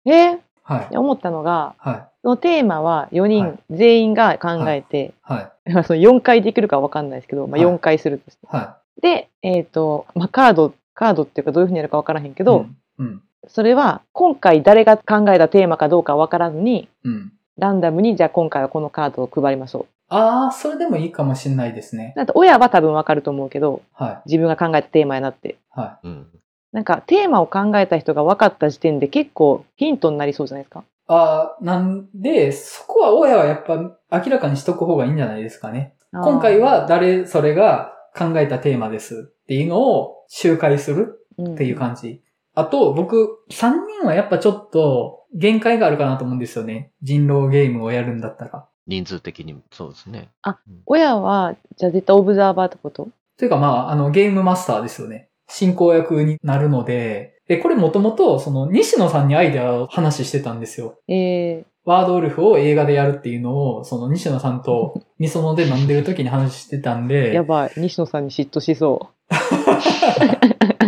うん。え？はい。思ったのが、はい。そのテーマは4人、はい全員が考えて、はい。まあ その4回できるかわかんないですけど、まあ、はい4回するとして。はで、えっ、と、まあ、カード、カードっていうかどういうふうにやるかわからへんけい。ど、うん。うん。それは今回誰が考えたテーマかどうかわからずに、うん。ランダムにじゃあ今回はこのカードを配りましょう。ああ、それでもいいかもしれないですね。だって親は多分わかると思うけど、はい。自分が考えたテーマやなって。はうん。なんかテーマを考えた人が分かった時点で結構ヒントになりそうじゃないですか。い。ああ、なんで、そこは親はやっぱ明らかにしとく方がいいんじゃないですかね。今回は誰それが考えたテーマですっていうのを周回するっていう感じ。あと、僕、3人はやっぱちょっと限界があるかなと思うんですよね。人狼ゲームをやるんだったら。人数的にもそうですね。親は、じゃあ絶対オブザーバーってこと？というかまあ、あの、ゲームマスターですよね。進行役になるので、で、これもともと、その、西野さんにアイデアを話してたんですよ。えワードウルフを映画でやるっていうのを、その西野さんと、みそので飲んでる時に話してたんー、で、やばい。西野さんに嫉妬しそ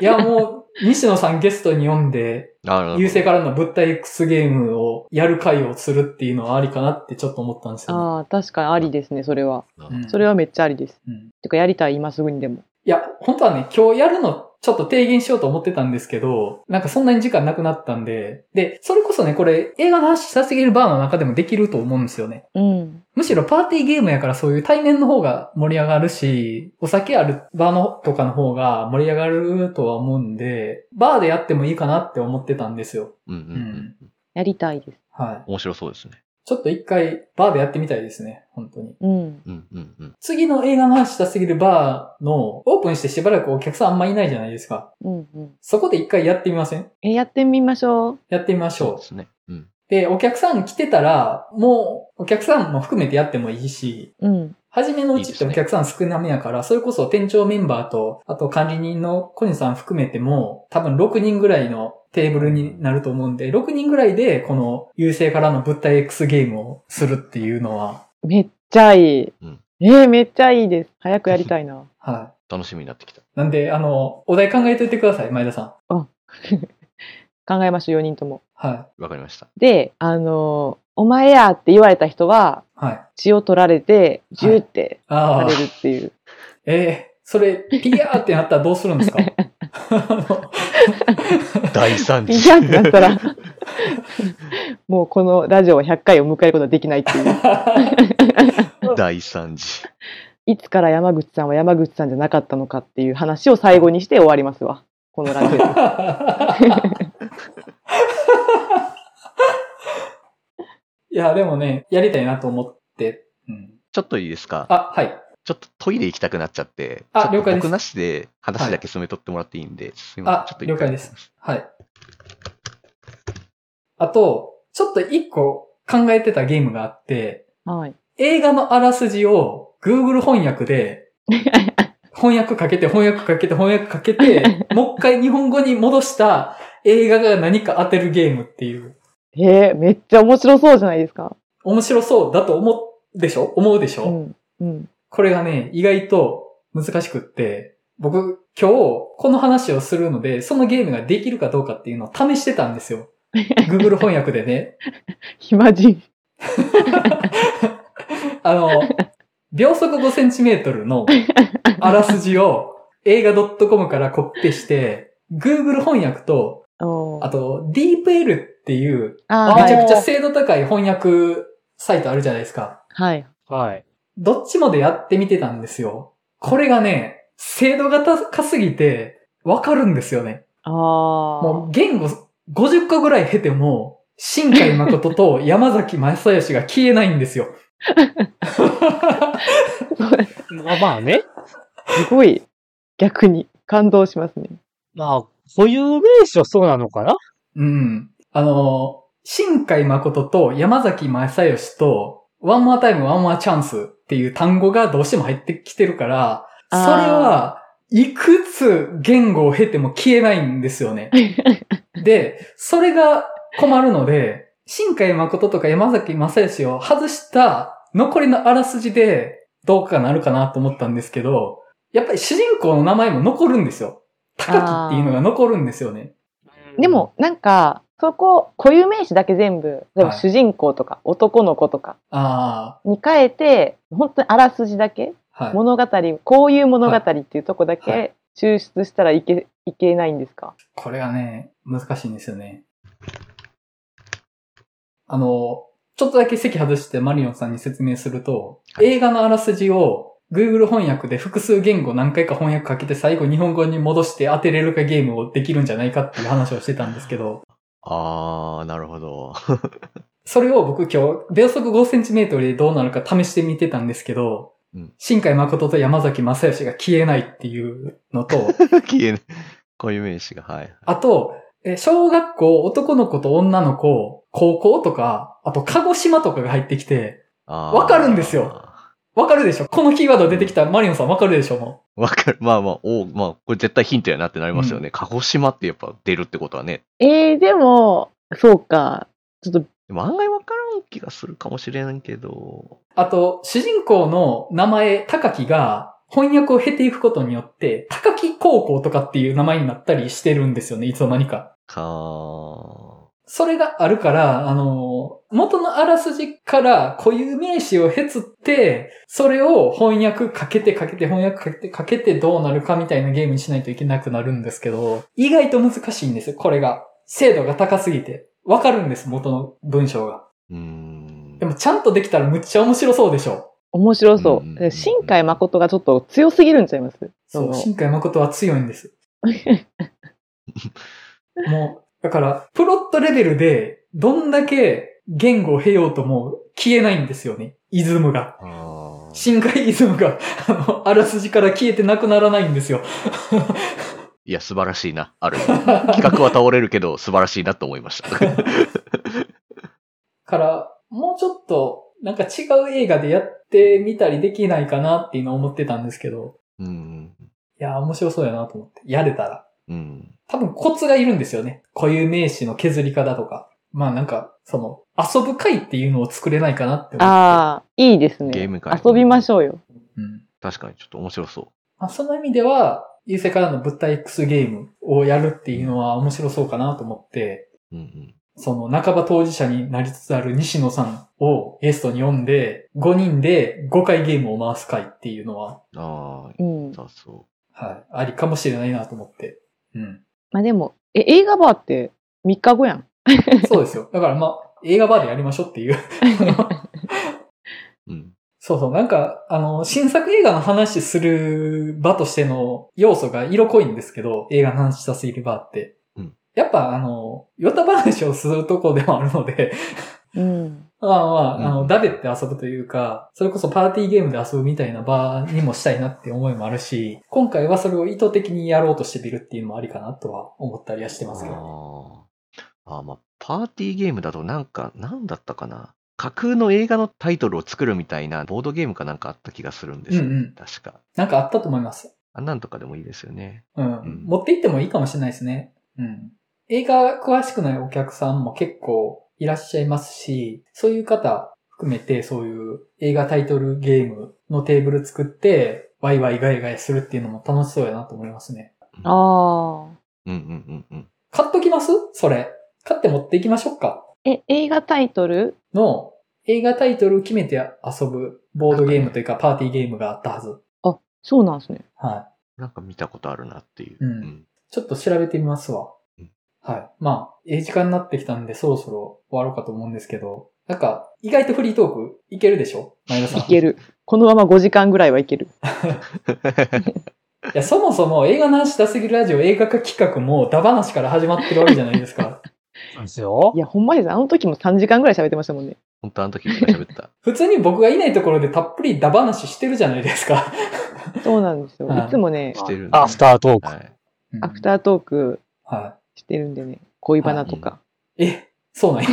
いやもう、西野さんゲストに呼んで、あ優勢からの物体 X ゲームをやる会をするっていうのはありかなってちょっと思ったんですう。よ、ね。ああ、確かにありですね、それは。うんそれはめっちゃありです。うんてか、やりたい、今すぐにでも。いや、本当はね、今日やるのちょっと提言しようと思ってたんですけど、なんかそんなに時間なくなったんで、で、それこそね、これ映画の話したすぎるバーの中でもできると思うんですよね。うん。むしろパーティーゲームやからそういう対面の方が盛り上がるし、お酒あるバーのとかの方が盛り上がるとは思うんで、バーでやってもいいかなって思ってたんですよ。うんうんうん。やりたいです。はい。面白そうですね。ちょっと一回バーでやってみたいですね、本当に。うん。うんうんうん。次の映画の話したすぎるバーのオープンしてしばらくお客さんあんまいないじゃないですか。うんうん。そこで一回やってみません？え、やってみましょう。やってみましょうそうで。すね。うん。で、お客さん来てたら、もう、お客さんも含めてやってもいいし、うん。初めのうちってお客さん少なめやから、それこそ店長メンバーと、あと管理人の小西さん含めても、多分6人ぐらいのテーブルになると思うんで、6人ぐらいでこの優勢からの物体 X ゲームをするっていうのは、めっちゃいい。うんえー、めっちゃいいです。早くやりたいな。は楽しみになってきた。い。なんで、あの、お題考えといてください、前田さん。考えましょう、4人とも。はわかりました。で、あのーお前やって言われた人は、い。はい。血を取られて、ジューってああされるっていう。えー、それ、ピヤーってなったらどうするんですか？あの大惨事。ピヤってなったら、もうこのラジオは100回を迎えることはできないっていう。大惨事。いつから山口さんは山口さんじゃなかったのかっていう話を最後にして終わりますわ。このラジオ。いや、でもね、やりたいなと思って。うん、ちょっといいですか？あ、はい。ちょっとトイレ行きたくなっちゃって、あ了解です僕なしで話だけ進めとってもらっていいんで、すいません。あちょっと一回了解です。はい。あと、ちょっと一個考えてたゲームがあって、はい。映画のあらすじを Google 翻訳で、翻訳かけて翻訳かけて翻訳かけて、もう一回日本語に戻した映画が何か当てるゲームっていう。えー、めっちゃ面白そうじゃないですか。面白そうだと思うでしょ？思うでしょ、うん。うん。これがね、意外と難しくって、僕今日この話をするので、そのゲームができるかどうかっていうのを試してたんですよ。Google 翻訳でね。暇人。あの、秒速5センチメートルのあらすじを映画 .com からコピペして、Google 翻訳と、あと DeepL っていうあめちゃくちゃはい精度高い翻訳サイトあるじゃないですか。はい。はい。どっちもでやってみてたんですよ。これがね、精度が高すぎてわかるんですよね。ああ。もう言語50個ぐらい経ても、新海誠と 山崎正義が消えないんですよ。まあまあね。すごい、逆に感動しますね。まあ、固有名詞はそうなのかな？うん。あの、新海誠と山崎まさよしと、 One more time, One more chance っていう単語がどうしても入ってきてるから、それは、いくつ言語を経ても消えないんですよね。で、それが困るので、新海誠とか山崎まさよしを外した残りのあらすじでどうかなるかなと思ったんですけど、やっぱり主人公の名前も残るんですよ。高木っていうのが残るんですよね。でも、なんか、そこ、固有名詞だけ全部、例えばはい。主人公とか、男の子とかあに変えて、本当にあらすじだけ、あ、はい。物語、こういう物語っていうとこだはけ抽出したらいけ、いけないんですか？これがね、難しいんですよね。あの、ちょっとだけ席外してマリオンさんに説明すると、はい。映画のあらすじを Google 翻訳で複数言語何回か翻訳かけて最後日本語に戻して当てれるかゲームをできるんじゃないかっていう話をしてたんですけど、あー、なるほど。それを僕今日、秒速5センチメートルでどうなるか試してみてたんですけど、うん新海誠と山崎正義が消えないっていうのと、消えない。こういう名詞が、はい。あと、え小学校、男の子と女の子、高校とか、あと鹿児島とかが入ってきて、わかるんですよ。わかるでしょ？このキーワード出てきたらマリオンさんわかるでしょ？もわかる。まあまあ、おまあ、これ絶対ヒントやなってなりますよね。鹿児島ってやっぱ出るってことはね。えー、でも、そうか。ちょっと、でも案外わからん気がするかもしれんけど。う。あと、主人公の名前、高木が、翻訳を経ていくことによって、高木高校とかっていう名前になったりしてるんですよね、いつの間にか。かそれがあるから、あの、元のあらすじから固有名詞をへつって、それを翻訳かけてかけて翻訳かけてかけてどうなるかみたいなゲームにしないといけなくなるんですけど、意外と難しいんですよ、これが。精度が高すぎて。わかるんです、元の文章が。うーんで。もちゃんとできたらむっちゃ面白そうでしょ。面白そう。新海誠がちょっと強すぎるんちゃいます？そう、の新海誠は強いんです。もう、だから、プロットレベルで、どんだけ言語を経ようとも消えないんですよね。イズムが。深海イズムが、あの、あらすじから消えてなくならないんですよ。いや、素晴らしいな。ある。企画は倒れるけど、素晴らしいなと思いました。から、もうちょっと、なんか違う映画でやってみたりできないかなっていうのを思ってたんですけど、うん。いや、面白そうやなと思って。やれたら。うん。多分コツがいるんですよね。固有名詞の削り方とか。まあなんか、その、遊ぶ会っていうのを作れないかなって思って。ああ、いいですね。ゲーム会遊びましょうよ。うん。確かにちょっと面白そまあ、その意味では、優勢からの物体 X ゲームをやるっていうのは面白そうかなと思って、う。うんうん。その半ば当事者になりつつある西野さんをゲストに呼んで、5人で5回ゲームを回す会っていうのは、ああ、うん。そうそはい、ありかもしれないなと思って。うん。まあでも、え、映画バーって3日後やん。そうですよ。だからまあ、映画バーでやりましょうっていう。う。うん。そうそう。なんか、あの、新作映画の話する場としての要素が色濃いんですけど、映画の話したすぎる場って。うんやっぱ、あの、ヨタ話をするとこでもあるので、うん。まあまあ、あの、うんダベって遊ぶというか、それこそパーティーゲームで遊ぶみたいな場にもしたいなって思いもあるし、今回はそれを意図的にやろうとしてみるっていうのもありかなとは思ったりはしてますけどね。あーあー、まあ、パーティーゲームだとなんか、なんだったかな？架空の映画のタイトルを作るみたいなボードゲームかなんかあった気がするんですよ。うんうん確か。なんかあったと思います。あんなんとかでもいいですよね。うん。ん持って行ってもいいかもしれないですね。うん。映画詳しくないお客さんも結構いらっしゃいますし、そういう方含めてそういう映画タイトルゲームのテーブル作って、ワイワイガヤガヤするっていうのも楽しそうやなと思いますね。ああ。うんうんうんうん。買っときます？それ。買って持っていきましょうか。え、映画タイトル？の映画タイトル決めて遊ぶボードゲームというかパーティーゲームがあったはず。あ、そうなんですね。はい。なんか見たことあるなっていう。うんちょっと調べてみますわうん。はい。まあ、ええ時間になってきたんで、そろそろ終わろうかと思うんですけど、なんか、意外とフリートークいけるでしょ？前田さん。いける。このまま5時間ぐらいはいける。いや、そもそも映画の話したすぎるラジオ映画化企画もダ話から始まってるわけじゃないですか。そうですよい。や、ほんまです。あの時も3時間ぐらい喋ってましたもんね。本当あの時から喋った。普通に僕がいないところでたっぷりダ話してるじゃないですか。そうなんですよ。はいいつもね、してるんでアフタートーク。はい。うんアフタートークはしてるんでね、恋バナとか。い。え、そうなんや。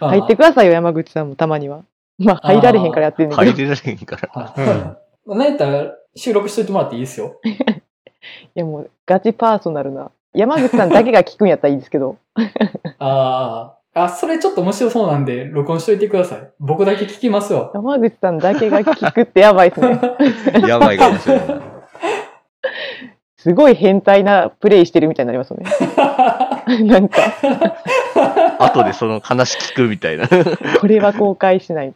入ってくださいよ、山口さんもたまには。まあ、入られへんからやってんねんけど。い入れられへんから。はい。なんやったら収録しといてもらっていいですよ。や、もう、ガチパーソナルな。山口さんだけが聞くんやったらいいですけど。ああ。あ、それちょっと面白そうなんで、録音しといてください。僕だけ聞きますわ。山口さんだけが聞くってやばいですね。やばいかもしれない。すごい変態なプレイしてるみたいになりますよね。なんか、後でその話聞くみたいな。これは公開しない。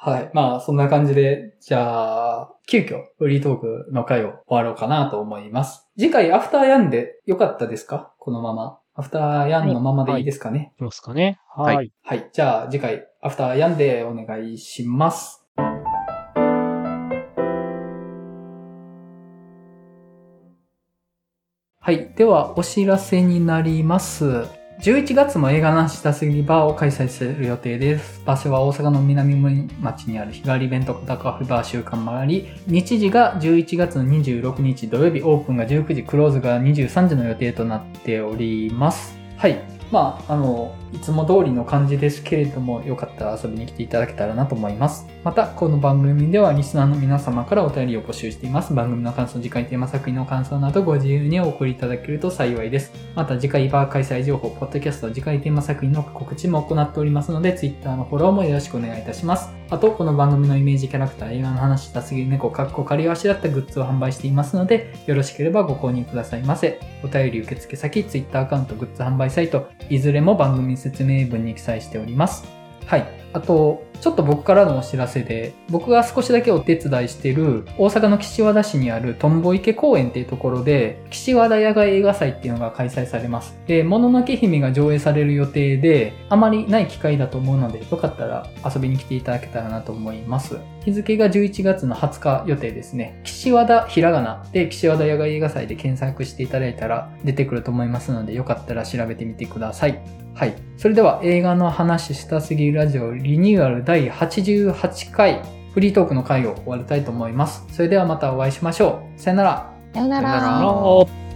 はい。まあ、そんな感じで、じゃあ、急遽、フリートークの回を終わろうかなと思います。次回、アフターヤンでよかったですか？このまま。アフターヤンのままでいいですかね？いきますかね。は。はいはい。じゃあ、次回、アフターヤンでお願いします。はい。では、お知らせになります。11月も映画なししたすぎバーを開催する予定です。場所は大阪の南森町にある日帰りイベントダカフェバー週間もあり、日時が11月の26日土曜日、オープンが19時、クローズが23時の予定となっております。はい。まあ、あの、いつも通りの感じですけれども、よかったら遊びに来ていただけたらなと思います。また、この番組ではリスナーの皆様からお便りを募集しています。番組の感想、次回テーマ作品の感想などご自由にお送りいただけると幸いです。また、次回バー開催情報、ポッドキャスト、次回テーマ作品の告知も行っておりますので、Twitter のフォローもよろしくお願いいたします。あと、この番組のイメージキャラクター、映画の話したすぎる猫、かっこ仮わしだったグッズを販売していますので、よろしければご購入くださいませ。お便り受付先、Twitter アカウント、グッズ販売サイト、いずれも番組説明文に記載しております。はい。あと、ちょっと僕からのお知らせで、僕が少しだけお手伝いしてる大阪の岸和田市にあるトンボ池公園っていうところで、岸和田野外映画祭っていうのが開催されます。で、もののけ姫が上映される予定で、あまりない機会だと思うので、よかったら遊びに来ていただけたらなと思います。日付が11月の20日予定ですね。岸和田ひらがなで岸和田野外映画祭で検索していただいたら出てくると思いますので、よかったら調べてみてください。はい。それでは映画の話したすぎラジオリニューアル第88回フリートークの回を終わりたいと思います。それではまたお会いしましょう。さよなら。さよなら